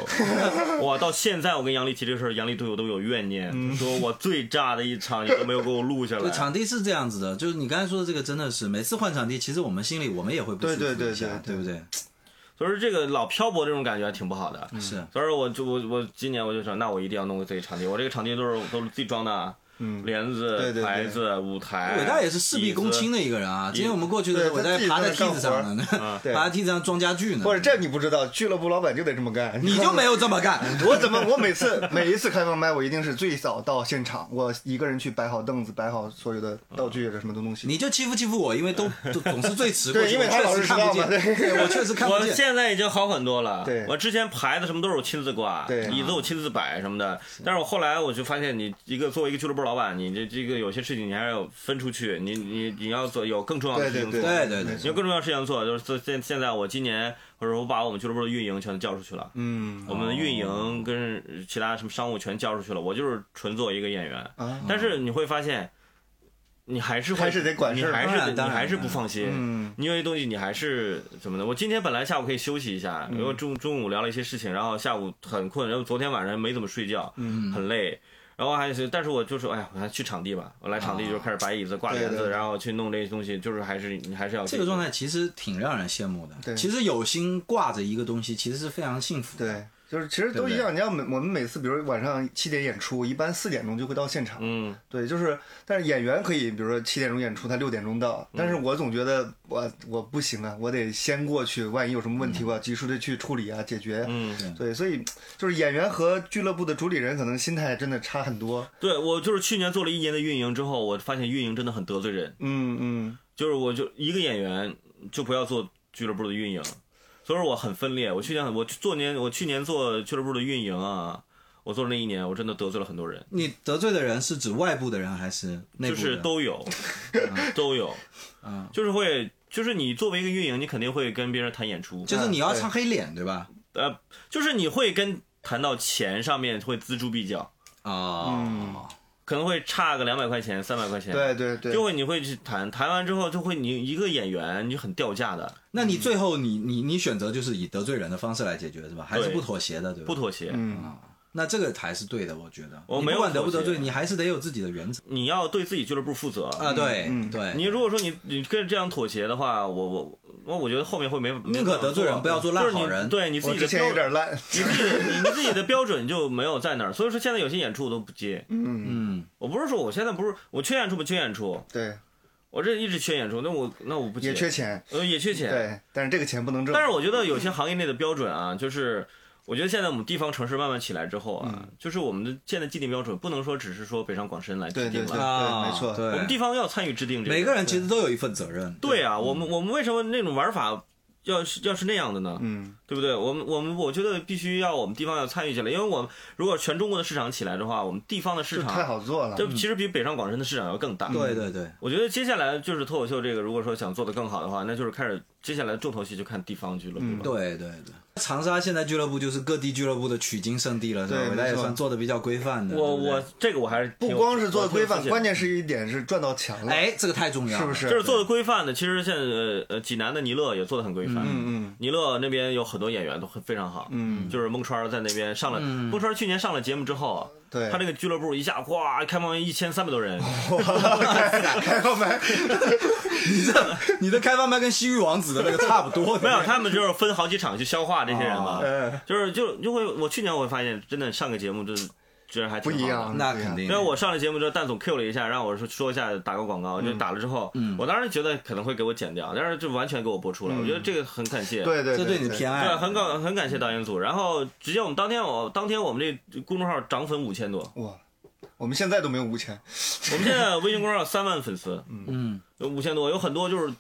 哇，到现在我跟杨笠提这个事儿，杨笠对我都有怨念，说我最炸的一场你都没有给我录下 对，来。场地是这样子的，就是你刚才说的这个，真的是每次换场地，其实我们心里我们也会不舒服对对对一对对不对？所以说这个老漂泊这种感觉挺不好的。是，所以说我就我我今年我就说，那我一定要弄个自己场地。我这个场地都是都是自己装的，嗯帘子、对对对台子、舞台。伟大也是事必躬亲的。一个人啊。今天我们过去的时候，伟对他自己大爬在梯子上呢，爬在梯子上装家具呢。或者这你不知道，俱乐部老板就得这么干。你就没有这么干。我怎么？我每次每一次开放麦，我一定是最早到现场，我一个人去摆好凳子，摆好所有的道具啊什么的东西。你就欺负欺负我，因为都 都总是最迟过去，对因为他老我确实看不见，对我确实看不见我。现在已经好很多了。对我之前牌子什么都是我亲自挂，对椅子我亲自摆什么的。但是我后来我就发现，你一个作为一个俱乐部老板，你这这个有些事情你还是要分出去，你你你要做有更重要的事情做。对对对有更重要的事情做，就是现现在我今年或者我把我们俱乐部的运营全都交出去了。嗯我们的运营跟其他什么商务全交出去了，我就是纯做一个演员。啊，但是你会发现，你还是会还是得管事你还是得你还是不放心。嗯你有些东西你还是怎么的？我今天本来下午可以休息一下，因为中中午聊了一些事情，然后下午很困，然后昨天晚上没怎么睡觉，嗯很累。然后还是，但是我就说，哎呀，我还去场地吧。我来场地就开始摆椅子、挂帘子，对对对然后去弄这些东西，就是还是你还是要这个状态其实挺让人羡慕的。对其实有心挂着一个东西，其实是非常幸福的。对，就是其实都一样。你要每我们每次，比如晚上七点演出，一般四点钟就会到现场。嗯，对，就是，但是演员可以，比如说七点钟演出，他六点钟到，但是我总觉得我我不行啊，我得先过去，万一有什么问题，我要及时的去处理啊，解决。嗯，对，所以就是演员和俱乐部的主理人可能心态真的差很多。对我就是去年做了一年的运营之后，我发现运营真的很得罪人。嗯嗯，就是我就一个演员就不要做俱乐部的运营，所以说我很分裂。我去年我做年我去年做俱乐部的运营啊，我做了那一年，我真的得罪了很多人，你得罪的人是指外部的人还是内就部的？是都有，都有，嗯，就是会就是你作为一个运营，你肯定会跟别人谈演出，就是你要唱黑脸，对吧？呃，就是你会跟谈到钱上面会锱铢必较，哦，可能会差个两百块钱、三百块钱，对对对，就会你会去谈，谈完之后就会你一个演员你很掉价的，那你最后你你你选择就是以得罪人的方式来解决，是吧？还是不妥协的，对吧？不妥协。嗯，那这个才是对的，我觉得。我没有管得不得罪，你还是得有自己的原则你要对自己俱乐部负责啊。对嗯对，你如果说你你跟这样妥协的话，我我我我觉得后面会没宁可得罪人，不要做烂好人。对你自己的标有点烂。你自己的你你自己的标准就没有在那儿，所以说现在有些演出我都不接。嗯，嗯，我不是说我现在不是我缺演出不缺演出，对，我这一直缺演出，那我那我不接也缺钱，呃也缺钱。对，但是这个钱不能挣。但是我觉得有些行业内的标准啊，就是我觉得现在我们地方城市慢慢起来之后啊，嗯就是我们的现在既定标准不能说只是说北上广深来制对对对定了，啊，没错对，我们地方要参与制定这个。每个人其实都有一份责任。对啊，我们我们为什么那种玩法要是要是那样的呢？嗯，对不对？我们我们我觉得必须要我们地方要参与进来，因为我们如果全中国的市场起来的话，我们地方的市场太场好做了。这其实比北上广深的市场要更大。对对对，我觉得接下来就是脱口秀这个，如果说想做得更好的话，那就是开始接下来重头戏就看地方俱乐部了。对对对，长沙现在俱乐部就是各地俱乐部的取经圣地了，是吧？对也算做的比较规范的。我对对我这个我还是不光是做的规范，关键是一点是赚到钱了，哎，这个太重要了，是不是？就是做的规范的。其实现在呃呃济南的尼乐也做的很规范。嗯嗯尼乐那边有很多演员都很非常好。嗯，就是孟川在那边上了，孟川去年上了节目之后啊，对，他这个俱乐部一下哗开放一千三百多人，开放麦，你这你的开放麦跟西域王子的那个差不多。没有，他们就是分好几场去消化这些人嘛，啊，就是就就会，我去年我会发现，真的上个节目就是觉得还挺好的不一样，那肯定因为我上了节目之后，蛋总 Q 了一下，让我说说一下打个广告，就打了之后，我当时觉得可能会给我剪掉，但是就完全给我播出了，我觉得这个很感谢。对对，这对你的偏爱对，很感很感谢导演组。然后直接我们当天我当天我们这公众号涨粉五千多，哇，我们现在都没有五千，我们现在微信公众号三万粉丝，嗯，有五千多，有很多就是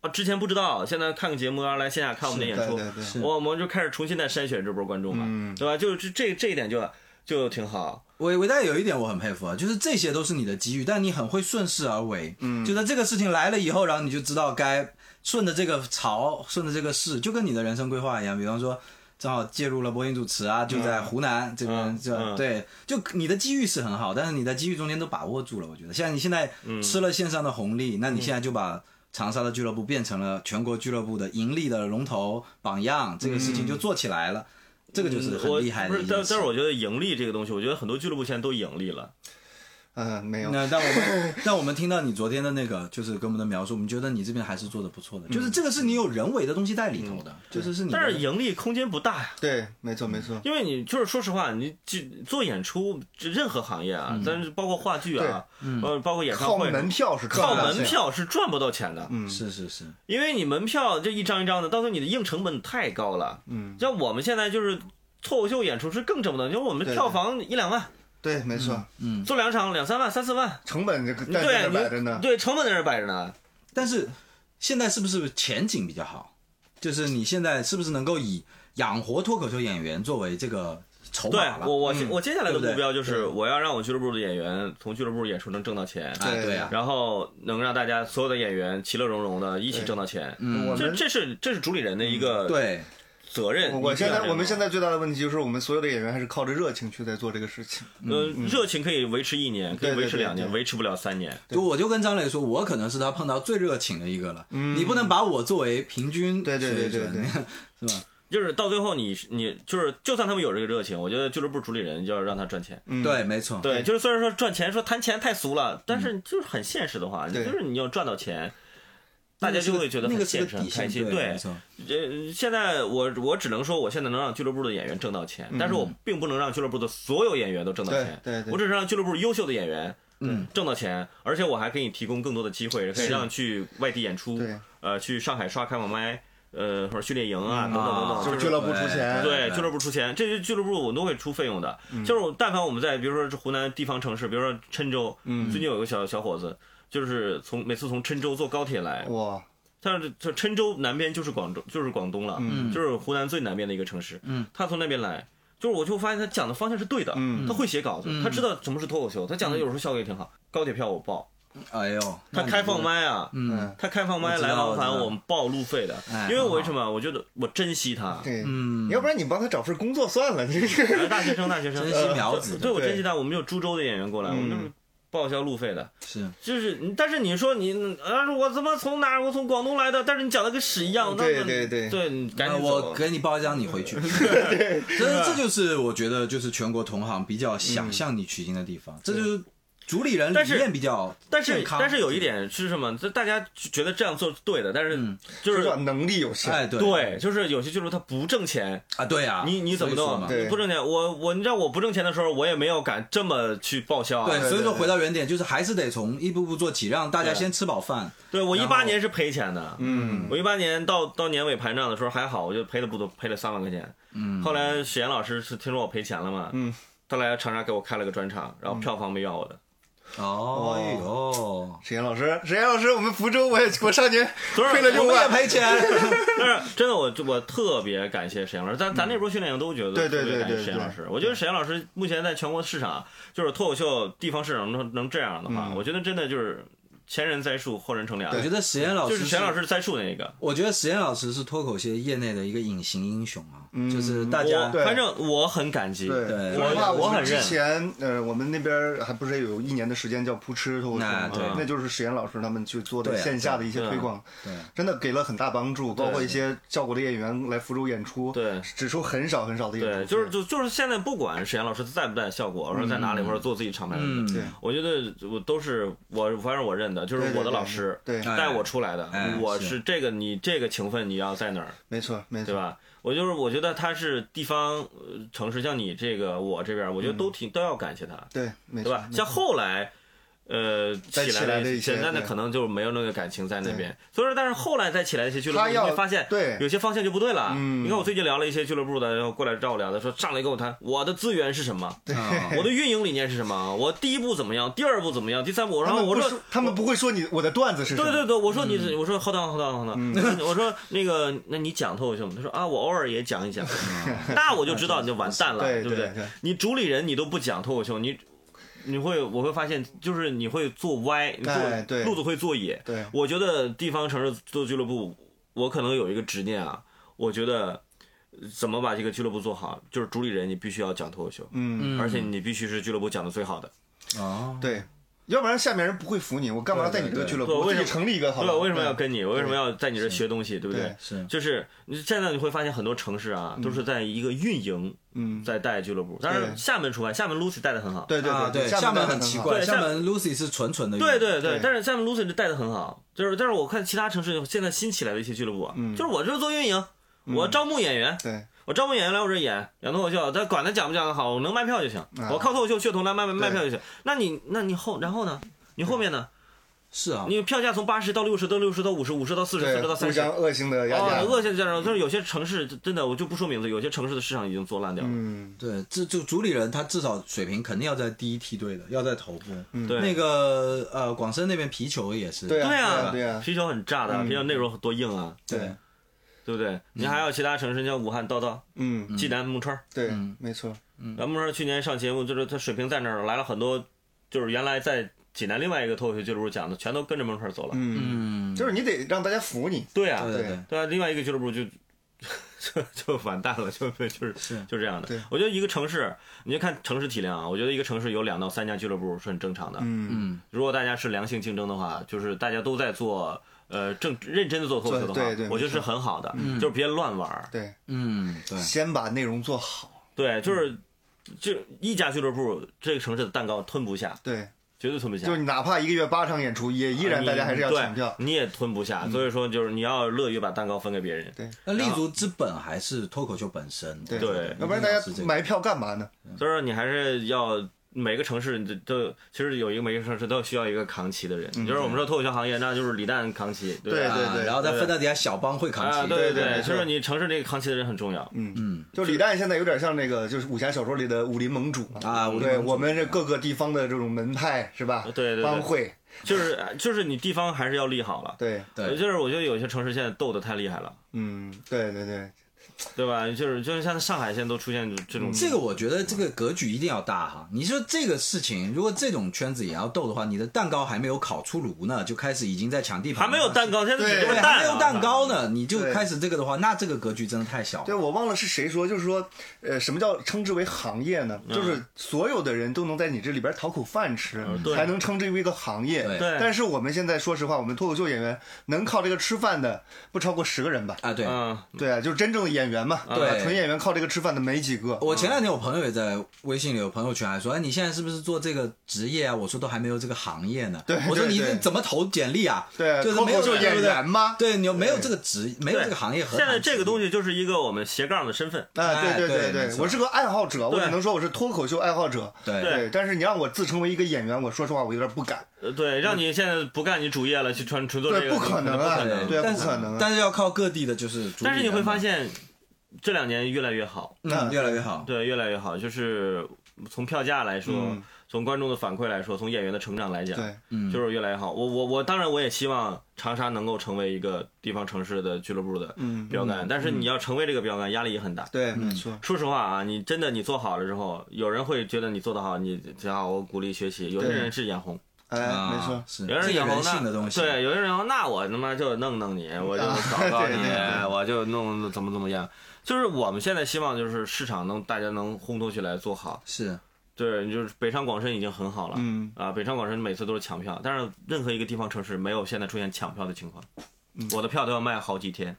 啊之前不知道，现在看个节目，然后来线下看我们的演出，对对。对，是。我们就开始重新再筛选这波观众嘛，嗯。对吧？就是这这一点就就挺好。伟伟大有一点我很佩服啊，就是这些都是你的机遇，但你很会顺势而为。嗯，就在这个事情来了以后，然后你就知道该顺着这个潮，顺着这个势，就跟你的人生规划一样。比方说，正好介入了播音主持啊，就在湖南这边，嗯就嗯对，就你的机遇是很好，但是你在机遇中间都把握住了。我觉得，像你现在吃了线上的红利，那你现在就把。长沙的俱乐部变成了全国俱乐部的盈利的龙头榜样，这个事情就做起来了，这个就是我很厉害不是。但但是我觉得盈利这个东西，我觉得很多俱乐部现在都盈利了。嗯，没有，那但我们 但我们听到你昨天的那个，就是给我们的描述，我们觉得你这边还是做的不错的，就是这个是你有人为的东西在里头的，就是是你。但是盈利空间不大呀，对，没错没错，因为你就是说实话，你就做演出，这任何行业啊，但是包括话剧啊，呃，包括演唱靠会，门票是靠门，票是赚不到钱的。嗯，是是是，因为你门票这一张一张的，到时候你的硬成本太高了。嗯，像我们现在就是脱口秀演出是更挣不到，因为我们票房一两万，对，没错，嗯，做两场两三万、三四万，成本这个在对这摆着呢，对成本在这儿摆着呢。但是现在是不是前景比较好？就是你现在是不是能够以养活脱口秀演员作为这个筹对码了？我我嗯。我接下来的目标就是我要让我俱乐部的演员从俱乐部演出能挣到钱，哎，对对啊，然后能让大家所有的演员其乐融融的一起挣到钱。嗯这这是这是主理人的一个对，责任。我我现在我们现在在最大的问题就是我们所有的演员还是靠着热情去在做这个事情，呃热情可以维持一年，可以维持两年，维持不了三年。就我就跟张磊说，我可能是他碰到最热情的一个了。你不能把我作为平均对对对对对 是吧？就是到最后你你就是，就算他们有这个热情，我觉得俱乐部主理人就要让他赚钱。嗯，对，没错。对，就是虽然说赚钱，说谈钱太俗了，但是就是很现实的话，对就是你要赚到钱，大家就会觉得很现实、很开心。对，没错。呃，现在我我只能说，我现在能让俱乐部的演员挣到钱，但是我并不能让俱乐部的所有演员都挣到钱。对对我只是让俱乐部优秀的演员。嗯，挣到钱，而且我还给你提供更多的机会，可以让去外地演出，对呃，去上海刷开放麦，呃，或者训练营啊，等等等等，就是俱乐部出钱，对，俱乐部出钱，这些俱乐部我都会出费用的。就是我但凡我们在比如说是湖南地方城市，比如说郴州，嗯最近有个小小伙子，就是从每次从郴州坐高铁来，哇，他是这郴州南边就是广州，就是广东了，嗯。就是湖南最南边的一个城市。嗯，他从那边来，就是我就发现他讲的方向是对的，嗯。他会写稿子，他知道什么是脱口秀，他讲的有时候效果也挺好。高铁票我报，哎呦，他开放，麦啊，嗯，他开放麦来往返我们报路费的哎，因为我为什么？我觉得我珍惜他。对，嗯。要不然你帮他找份工作算了，这大学生，大学生，珍惜苗子对我珍惜他。我们有株洲的演员过来，我们就是报销路费的。是就是，但是你说你，啊，我怎么从哪儿？我从广东来的，但是你讲的跟屎一样。那对对对对，你赶紧走。我给你报一张，你回去。这这就是我觉得就是全国同行比较想向你取经的地方，这就是主理人理但是念比较但是健康。但是有一点是什么？就大家觉得这样做是对的，但是就是说能力有限。哎对。对，就是有些俱乐部他不挣钱，啊对啊，你你怎么弄？不挣钱，我我你知道我不挣钱的时候，我也没有敢这么去报销啊。对，所以说回到原点，就是还是得从一步步做起，让大家先吃饱饭。对我一八年是赔钱的，嗯，我一八年到到年尾盘账的时候还好，我就赔了不多，赔了三万块钱。嗯，后来史岩老师是听说我赔钱了嘛，嗯，后来长沙给我开了个专场，然后票房没要我的。哦哎呦，沈岩老师，沈岩老师，我们福州我也 我上年多少费了六我们也万，赔钱。但是真的我，我特别感谢沈阳老师，咱咱那波训练营都觉得对对特别感谢对对对沈阳老师。我觉得沈阳老师目前在全国市场，就是脱口秀地方市场能能这样的话，嗯。我觉得真的就是前人栽树，后人乘凉。我觉得史岩老师就是沈阳老师栽树那个。我觉得史岩老师是脱口秀业内的一个隐形英雄啊，嗯就是大家对。反正我很感激。对，对。说实话，们之我很认。前呃，我们那边还不是有一年的时间叫扑哧脱口秀吗？那对。那就是史岩老师他们去做的线下的一些对啊推广，对真的给了很大帮助，包括一些效果的演员来福州演出，对。只出很少很少的演出对，就是就就是现在不管史岩老师在不在效果，或者在哪里，或者做自己厂牌什么的，对。我觉得我都是我反正我认的，就是我的老师带我出来的哎，我是是这个你这个情分你要在哪儿，没错没错，对吧？我就是我觉得他是地方呃城市，像你这个我这边，我觉得都挺都要感谢他，对没错，对吧？像后来。呃，起来的一些现在呢，对可能就没有那个感情在那边，所以说，但是后来再起来一些俱乐部，你会发现，对有些方向就不对了。嗯。你看我最近聊了一些俱乐部的，然后过来找我聊的，说上来跟我谈我的资源是什么，对我的运营理念是什么，我第一步怎么样，第二步怎么样，第三步，然后我说说他们不会说你我的段子是什么，对对对，我说你，我说 hold on hold on hold on，我说那个，那你讲脱口秀吗？他说啊，我偶尔也讲一讲，那我就知道你就完蛋了，对不对？你主理人你都不讲脱口秀，你你会我会发现就是你会做歪，你哎对。做路子会做野。对。我觉得地方城市做俱乐部，我可能有一个执念啊，我觉得怎么把这个俱乐部做好，就是主理人你必须要讲脱口秀，嗯。而且你必须是俱乐部讲的最好的。哦，对，要不然下面人不会服你，我干嘛要在你这个俱乐部？我自己对为什么成立一个对吧？为什么要跟你？我为什么要在你这学东西？对不对对？是就是你现在你会发现很多城市啊，都是在一个运营嗯，在带俱乐部，但是厦门除外，厦门 Lucy 带的很好。对对啊，对，厦厦门很奇怪，对厦厦门 Lucy 是纯纯的对对对但是厦门 Lucy 带的很好，就是但是我看其他城市现在新起来的一些俱乐部啊，就是我就是做运营，我招募演员，对我招募演员来我这演演脱口秀，他管他讲不讲的好，我能卖票就行，啊我靠脱口秀噱头来卖卖卖票就行。那你那你后然后呢？你后面呢？是啊，你票价从八十到六十，到六十到五十，五十到四十，四十到，三十。互相恶性的压哦价，，恶性这样，就是有些城市真的，我就不说名字，有些城市的市场已经做烂掉了。嗯，对，这就主理人他至少水平肯定要在第一梯队的，要在头部。对，那个呃，广深那边皮球也是，对啊对啊对啊啤酒很炸的，皮球内容多硬啊，对对不对？你还有其他城市，像武汉叨叨、嗯，济南木川，对嗯，没错，然后木川去年上节目，就是他水平在那儿，来了很多，就是原来在济南另外一个脱口秀俱乐部讲的，全都跟着木川走了。嗯，嗯，就是你得让大家服你，对啊，对对对。啊，另外一个俱乐部就 就 就完蛋了，就就是是。就这样的对。我觉得一个城市，你就看城市体量啊，我觉得一个城市有两到三家俱乐部是很正常的。嗯，嗯，如果大家是良性竞争的话，就是大家都在做呃正认真的做脱口秀的话对对，我觉得是很好的，就是别乱玩儿。对，嗯，对，先把内容做好，对，就是就一家俱乐部这个城市的蛋糕吞不下，对，绝对吞不下。就是哪怕一个月八场演出，也依然大家还是要抢票，你也吞不下。所以说，就是你要乐于把蛋糕分给别人。对。那立足之本还是脱口秀本身，对。对。要不然大家买票干嘛呢？所以说，你还是要每个城市都都其实有一个每个城市都需要一个扛旗的人。就是我们说脱口秀行业，那就是李诞扛旗，对吧？对对啊然后再分到底下小帮会扛啊，旗，对对没错所以说你城市这个扛旗的人很重要。嗯嗯，就李诞现在有点像那个，就是武侠小说里的武林盟主啊对啊武林盟主我们这各个地方的这种门派是吧？对对对帮会，就是就是你地方还是要立好了。对，对就是我觉得有些城市现在斗得太厉害了，嗯，对对对，对吧？就是就是像上海现在都出现这种这个我觉得这个格局一定要大哈。你说这个事情，如果这种圈子也要斗的话，你的蛋糕还没有烤出炉呢，就开始已经在抢地盘，还没有蛋糕，现在只对是蛋啊还没有蛋糕。呢，你就开始这个的话，那这个格局真的太小了。对我忘了是谁说，就是说，呃，什么叫称之为行业呢？就是所有的人都能在你这里边讨口饭吃，对才能称之为一个行业。对对但是我们现在说实话，我们脱口秀演员能靠这个吃饭的不超过十个人吧？啊，对，嗯，对啊，就是真正的演演员嘛，对啊纯演员靠这个吃饭的没几个。我前两天我朋友也在微信里有朋友圈还说，哎，你现在是不是做这个职业啊？我说都还没有这个行业呢。对我说你怎么投简历啊？对，就是没有脱口秀演员吗？对，你有没有这个职，没有这个行业和现在这个东西，就是一个我们斜杠的身份。啊，哎对对对，对我是个爱好者，我只能说我是脱口秀爱好者。对对，但是你让我自称为一个演员，我说实话，我有点不敢。呃，对，让你现在不干你主业了，去纯纯做这对，个，不可能不啊可能。对啊但是不可能啊但是要靠各地的就是但是你会发现，这两年越来越好，嗯，越来越好。对，越来越好。就是从票价来说，嗯从观众的反馈来说，从演员的成长来讲，对，嗯，就是越来越好。我我我当然我也希望长沙能够成为一个地方城市的俱乐部的嗯，标杆，但是你要成为这个标杆，压力也很大。对，没错。说实话啊，你真的你做好了之后，有人会觉得你做得好，你只好我鼓励学习。有些人是眼红，哎，啊没错。是有人眼红那性的东西。对，有些人眼红，那我他妈就弄弄你，我就啊搞搞你我就弄怎么怎么样。就是我们现在希望就是市场能大家能烘托起来做好。是，对，就是北上广深已经很好了。嗯，啊，北上广深每次都是抢票，但是任何一个地方城市没有现在出现抢票的情况。嗯我的票都要卖好几天。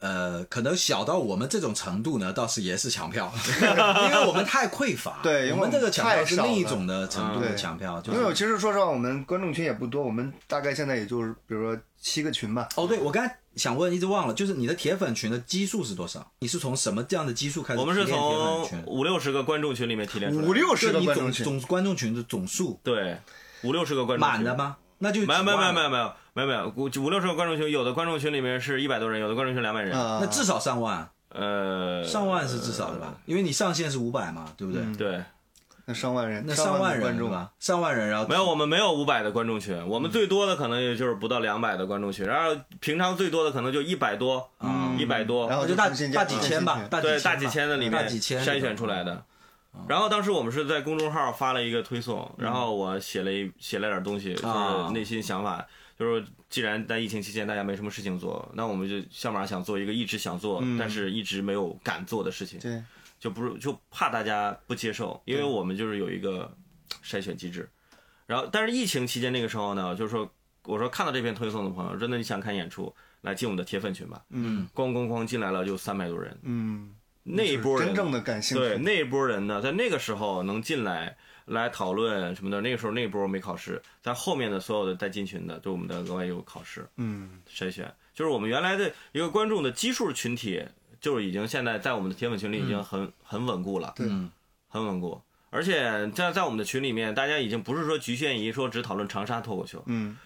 呃，可能小到我们这种程度呢，倒是也是抢票，因为我们太匮乏。对因为我们这个抢票是太少了另一种的程度的抢票，就因为。其实说实话，我们观众群也不多，我们大概现在也就是比如说七个群吧。哦，对，我刚才想问，一直忘了，就是你的铁粉群的基数是多少？你是从什么这样的基数开始我们是从？五六十个观众群里面提炼出来的。五六十个观众群，总总观众群的总数对，五六十个观众群满的？吗？那就没有没有没有没有，没有没有没有五五六十个观众群，有的观众群里面是一百多人，有的观众群两百人。啊，那至少上万，呃，上万是至少的吧？因为你上限是五百嘛，对不对？嗯对，那上万人，那上上万人的观众对吧？上万人，然后没有我们没有五百的观众群，我们最多的可能也就是不到两百的观众群，然后平常最多的可能就一百多，嗯一百多，然后就大大几千吧，大几对，大几千的里面大几千筛选出来的。然后当时我们是在公众号发了一个推送，然后我写了一写了点东西，就啊是内心想法，就是既然在疫情期间大家没什么事情做，那我们就想马想做一个一直想做，嗯但是一直没有敢做的事情，对，就不是就怕大家不接受，因为我们就是有一个筛选机制。然后，但是疫情期间那个时候呢，就是说，我说看到这篇推送的朋友，真的你想看演出，来进我们的铁粉群吧。嗯咣咣咣进来了就三百多人，嗯，那一波人真正的感兴趣，对那一波人呢，在那个时候能进来来讨论什么的，那个时候那一波没考试，在后面的所有的带进群的，对我们的额外有考试嗯筛选，就是我们原来的一个观众的基数群体，就是已经现在在我们的铁粉群里已经很、很稳固了，对。嗯。很稳固。而且在在我们的群里面，大家已经不是说局限于说只讨论长沙脱口秀，嗯，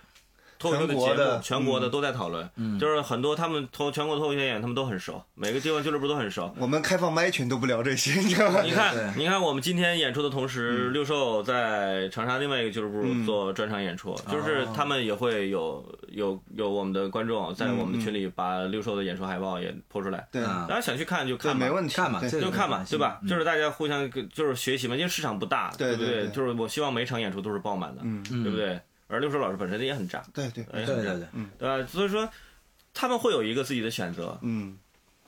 脱口秀的节目全国的全国的都在讨论，就是很多他们脱全国脱口秀演员他们都很熟，每个地方俱乐部都很熟。我们开放麦群都不聊这些，你知道吗？你看，你看，我们今天演出的同时，六兽在长沙另外一个俱乐部嗯做专场演出，就是他们也会有有有我们的观众在我们的群里把六兽的演出海报也抛出来，对啊大家想去看就，看吧没。问题，看嘛这个就看嘛没关，系对吧？嗯就是大家互相就是学习嘛，因为市场不大，不对？不对对就是我希望每场演出都是爆满的，嗯，对不对？而六叔老师本身也很炸，对对，对对对对，对吧？所以说他们会有一个自己的选择，嗯。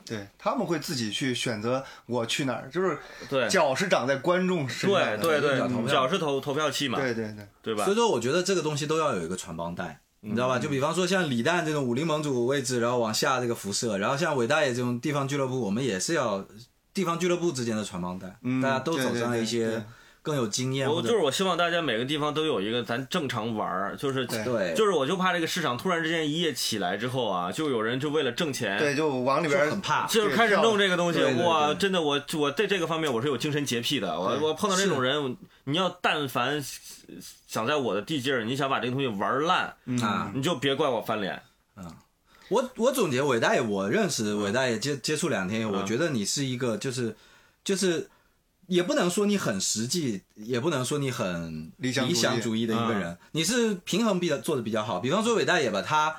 对他们会自己去选择我去哪儿，就是对脚是长在观众身上的。对对对，脚是投投票器嘛，对对对，对吧所以？说我觉得这个东西都要有一个传帮带。你知道吧？就比方说像李诞这种武林盟主位置，然后往下这个辐射，然后像伟大爷这种地方俱乐部，我们也是要地方俱乐部之间的传帮带，嗯大家都走上了一些对更有经验我就是我希望大家每个地方都有一个咱正常玩儿，就是对对，就是我就怕这个市场突然之间一夜起来之后啊，就有人就为了挣钱，对，就往里边就很怕就是开始弄这个东西，哇，真的我我在这个方面我是有精神洁癖的，我我碰到这种人，你要但凡想在我的地界儿，你想把这个东西玩烂，啊，你就别怪我翻脸。我我总结伟大爷，我认识伟大爷接接触两天，嗯我觉得你是一个就是就是。也不能说你很实际，也不能说你很理想主义。想主义的一个人，你是平衡比较做的比较好。比方说伟大爷吧，他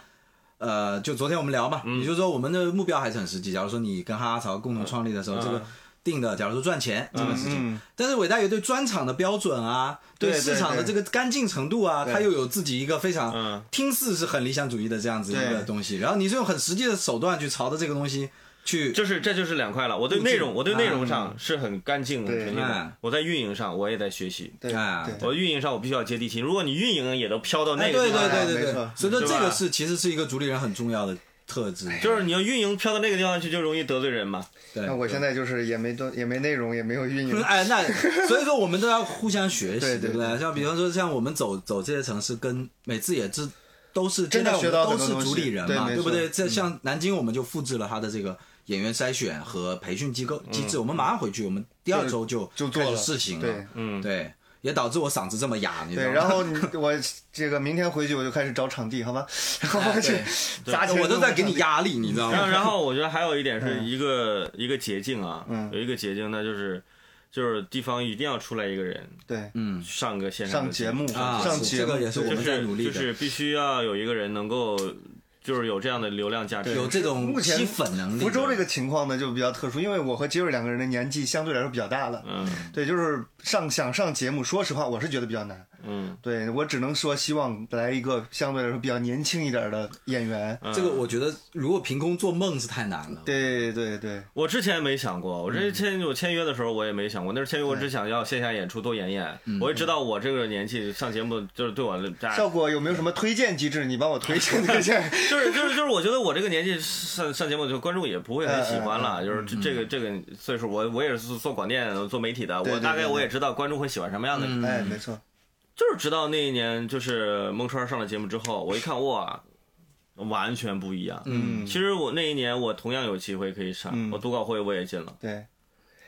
呃，就昨天我们聊嘛，也就是说我们的目标还是很实际。假如说你跟哈哈潮共同创立的时候，嗯。这个定的，假如说赚钱这个事情，嗯，但是伟大爷对专场的标准啊，对市场的这个干净程度啊，他又有自己一个非常嗯。听似是很理想主义的这样子一个东西，然后你是用很实际的手段去朝着这个东西去，就是这就是两块了。我对内容，我对内容上是很干净、很对纯净的嗯。我在运营上，我也在学习。对啊我运营上我必须要接地气。如果你运营也都飘到那个，对个地方，对对对对，所以说这个是其实是一个主理人很重要的特质。就是你要运营飘到那个地方去，就容易得罪人嘛。对那，我现在就是也没多也没内容，也没有运营。哎，那所以说我们都要互相学习，对对不对？像比方说，像我们走走这些城市，跟每次也是都是真的学到都是主理人嘛，对不对？这像南京，我们就复制了他的这个演员筛选和培训机构机制，我们马上回去，我们第二周就就做了。试行对。了，嗯，对，也导致我嗓子这么哑，你知对，道吗？然后你我这个明天回去我就开始找场地，好吧？然后我去对。砸钱，我都在给你。压力，你知道，吗？然后我觉得还有一点是一个、一个捷径啊，嗯。有一个捷径，那就是就是地方一定要出来一个人对，嗯。上个线上上节目，啊，上节目，这个也是我们在努力的，就是必须要有一个人能够就是有这样的流量价值，有这种目前吸粉能力。福州这个情况呢就比较特殊，因为我和杰瑞两个人的年纪相对来说比较大了。嗯对，就是上想上节目，说实话我是觉得比较难。嗯对我只能说希望来一个相对来说比较年轻一点的演员。嗯这个我觉得，如果凭空做梦是太难了。对对对，我之前没想过，我之前我签约的时候我也没想过，那时候签约我只想要线下演出多演演，我也知道我这个年纪上节目就是对我效果有没有什么推荐机制？你帮我推荐推荐。就是就是就是，我觉得我这个年纪上上节目，就观众也不会很喜欢嗯了。就是这这个这个岁数，我我也是做广电做媒体的，我大概我也知道观众会喜欢什么样的。嗯哎，没错，就是直到那一年，就是孟川上了节目之后，我一看哇，完全不一样。嗯其实我那一年我同样有机会可以上，嗯我读稿会我也进了，对，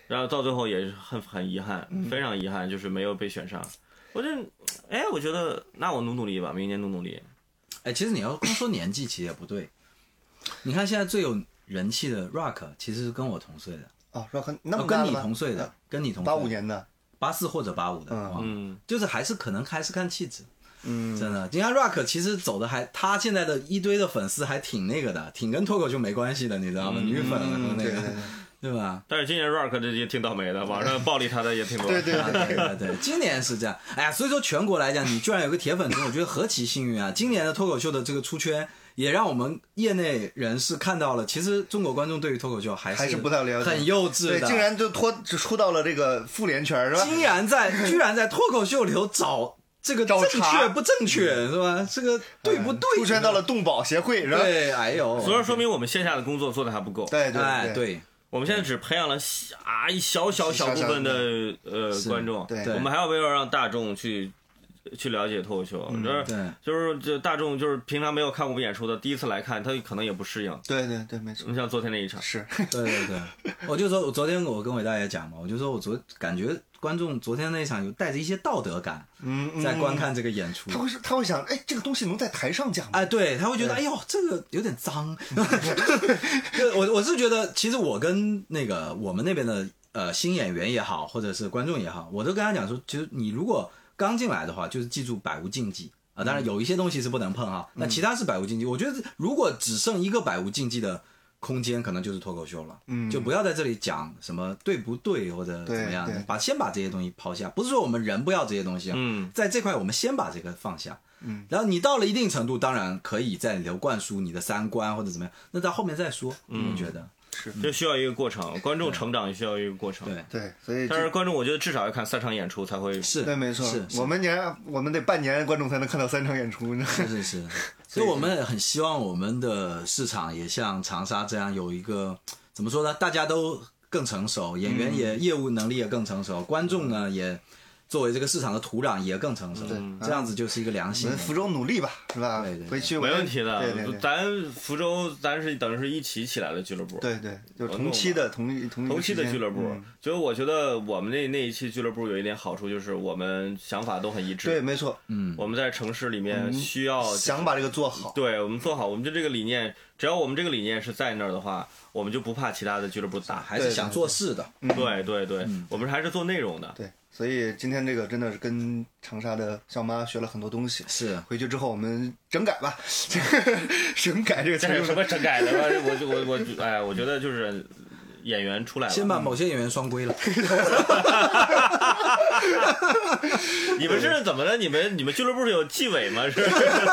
然后到最后也是很很遗憾，嗯非常遗憾，就是没有被选上。我就，哎，我觉得那我努努力吧，明年努努力。哎，其实你要光说年纪，其实也不对。你看现在最有人气的 Rock，其实是跟我同岁的，哦，说很那哦跟你同岁的，跟你同岁八五，年的，八四或者八五的，嗯就是还是可能还是看气质，嗯，真的。你看 Rock 其实走的还，他现在的一堆的粉丝还挺那个的，挺跟脱口秀没关系的，你知道吗？女粉那个，对吧？但是今年 Rock 这也挺倒霉的，网上 暴力他的也挺多。对对啊，对对对对，今年是这样。哎呀，所以说全国来讲，你居然有个铁粉群，我觉得何其幸运啊！今年的脱口秀的这个出圈，也让我们业内人士看到了，其实中国观众对于脱口秀还是还是不太了解很幼稚对，的。竟然就脱就出到了这个妇联圈是吧？竟然在 居然在脱口秀里头找这个正确不正确是吧？这个对不对？出圈到了动保协会是吧？对，哎呦，所以说明我们线下的工作做的还不够。对对哎对，对，我们现在只培养了啊一小小小部分的呃观众，对我们还要为了让大众去去了解脱口秀，就是对就是这大众就是平常没有看过我们演出的，第一次来看，他可能也不适应。对对对，没错，你像昨天那一场，是 对对对，我就说，我昨天我跟伟大爷讲嘛，我就说我昨感觉观众昨天那一场有带着一些道德感嗯嗯在观看这个演出他。会是他会想，哎，这个东西能在台上讲吗？哎，对，他会觉得，哎呦，这个有点脏。就我我是觉得，其实我跟那个我们那边的呃新演员也好，或者是观众也好，我都跟他讲说，其实你如果刚进来的话，就是记住百无禁忌啊。当然有一些东西是不能碰哈，那其他是百无禁忌。我觉得如果只剩一个百无禁忌的空间，可能就是脱口秀了。嗯就不要在这里讲什么对不对或者怎么样把先把这些东西抛下。不是说我们人不要这些东西啊，嗯，在这块我们先把这个放下。嗯，然后你到了一定程度，当然可以再留灌输你的三观或者怎么样，那到后面再说。嗯我觉得这需要一个过程，观众成长也需要一个过程。对，对，所以但是观众我觉得至少要看三场演出才会。是，对，没错是，我们年我们得半年观众才能看到三场演出呢。是是是，所以我们也很希望我们的市场也像长沙这样有一个怎么说呢？大家都更成熟，演员也业务能力也更成熟，观众呢也作为这个市场的土壤也更成熟，这样子就是一个良性的。我们福州努力吧，是吧？对对对回去没问题的，对对对咱福州咱是等于是一起起来的俱乐部，对对，就同期的同同同期的俱乐部嗯。就我觉得我们那那一期俱乐部有一点好处，就是我们想法都很一致。对，，没错，嗯，我们在城市里面需要想把这个做好。对我们做好，我们就这个理念，只要我们这个理念是在那儿的话，我们就不怕其他的俱乐部打。还是想做事的。对对对，我们还是做内容的。对，所以今天这个真的是跟长沙的笑妈学了很多东西。是，回去之后我们整改吧，这 个整改这个词用的这是什么整改的吗？我就我我哎，我觉得就是演员出来了，先把某些演员双规了。你们是怎么了？你们你们俱乐部是有纪委吗？是？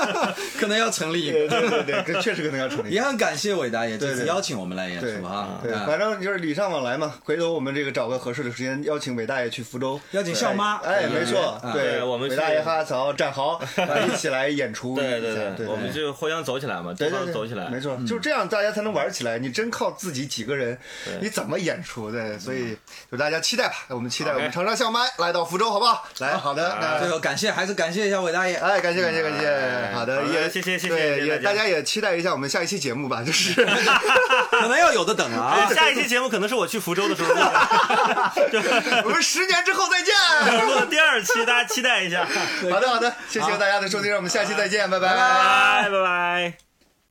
可能要成立。对对对，这确实可能要成立。也很感谢伟大爷这次对对邀请我们来演对出哈，对，啊反正就是礼尚往来嘛。回头我们这个找个合适的时间，邀请伟大爷去福州，邀请笑妈哎，没错啊，对我们去伟大爷、哈曹、战豪啊一起来演出对对对对，我们就互相走起来嘛，地对对对，方走起来。没错，就是这样，大家才能玩起来。你真靠自己几个人，你怎么演出？对，所以就大家期待吧，我们期待我们长沙笑妈来到福州，好不好？来，好的，那最后感谢还是感谢一下伟大爷。哎，感谢感谢感谢，哎好的，也谢谢谢谢也大家也期待一下我们下一期节目吧，就是 可能要有的等啊 哎。下一期节目可能是我去福州的时候 我们十年之后再见。第二期，大家期待一下。好的好的，谢谢大家的收听，让我们下期再见，拜拜拜拜拜。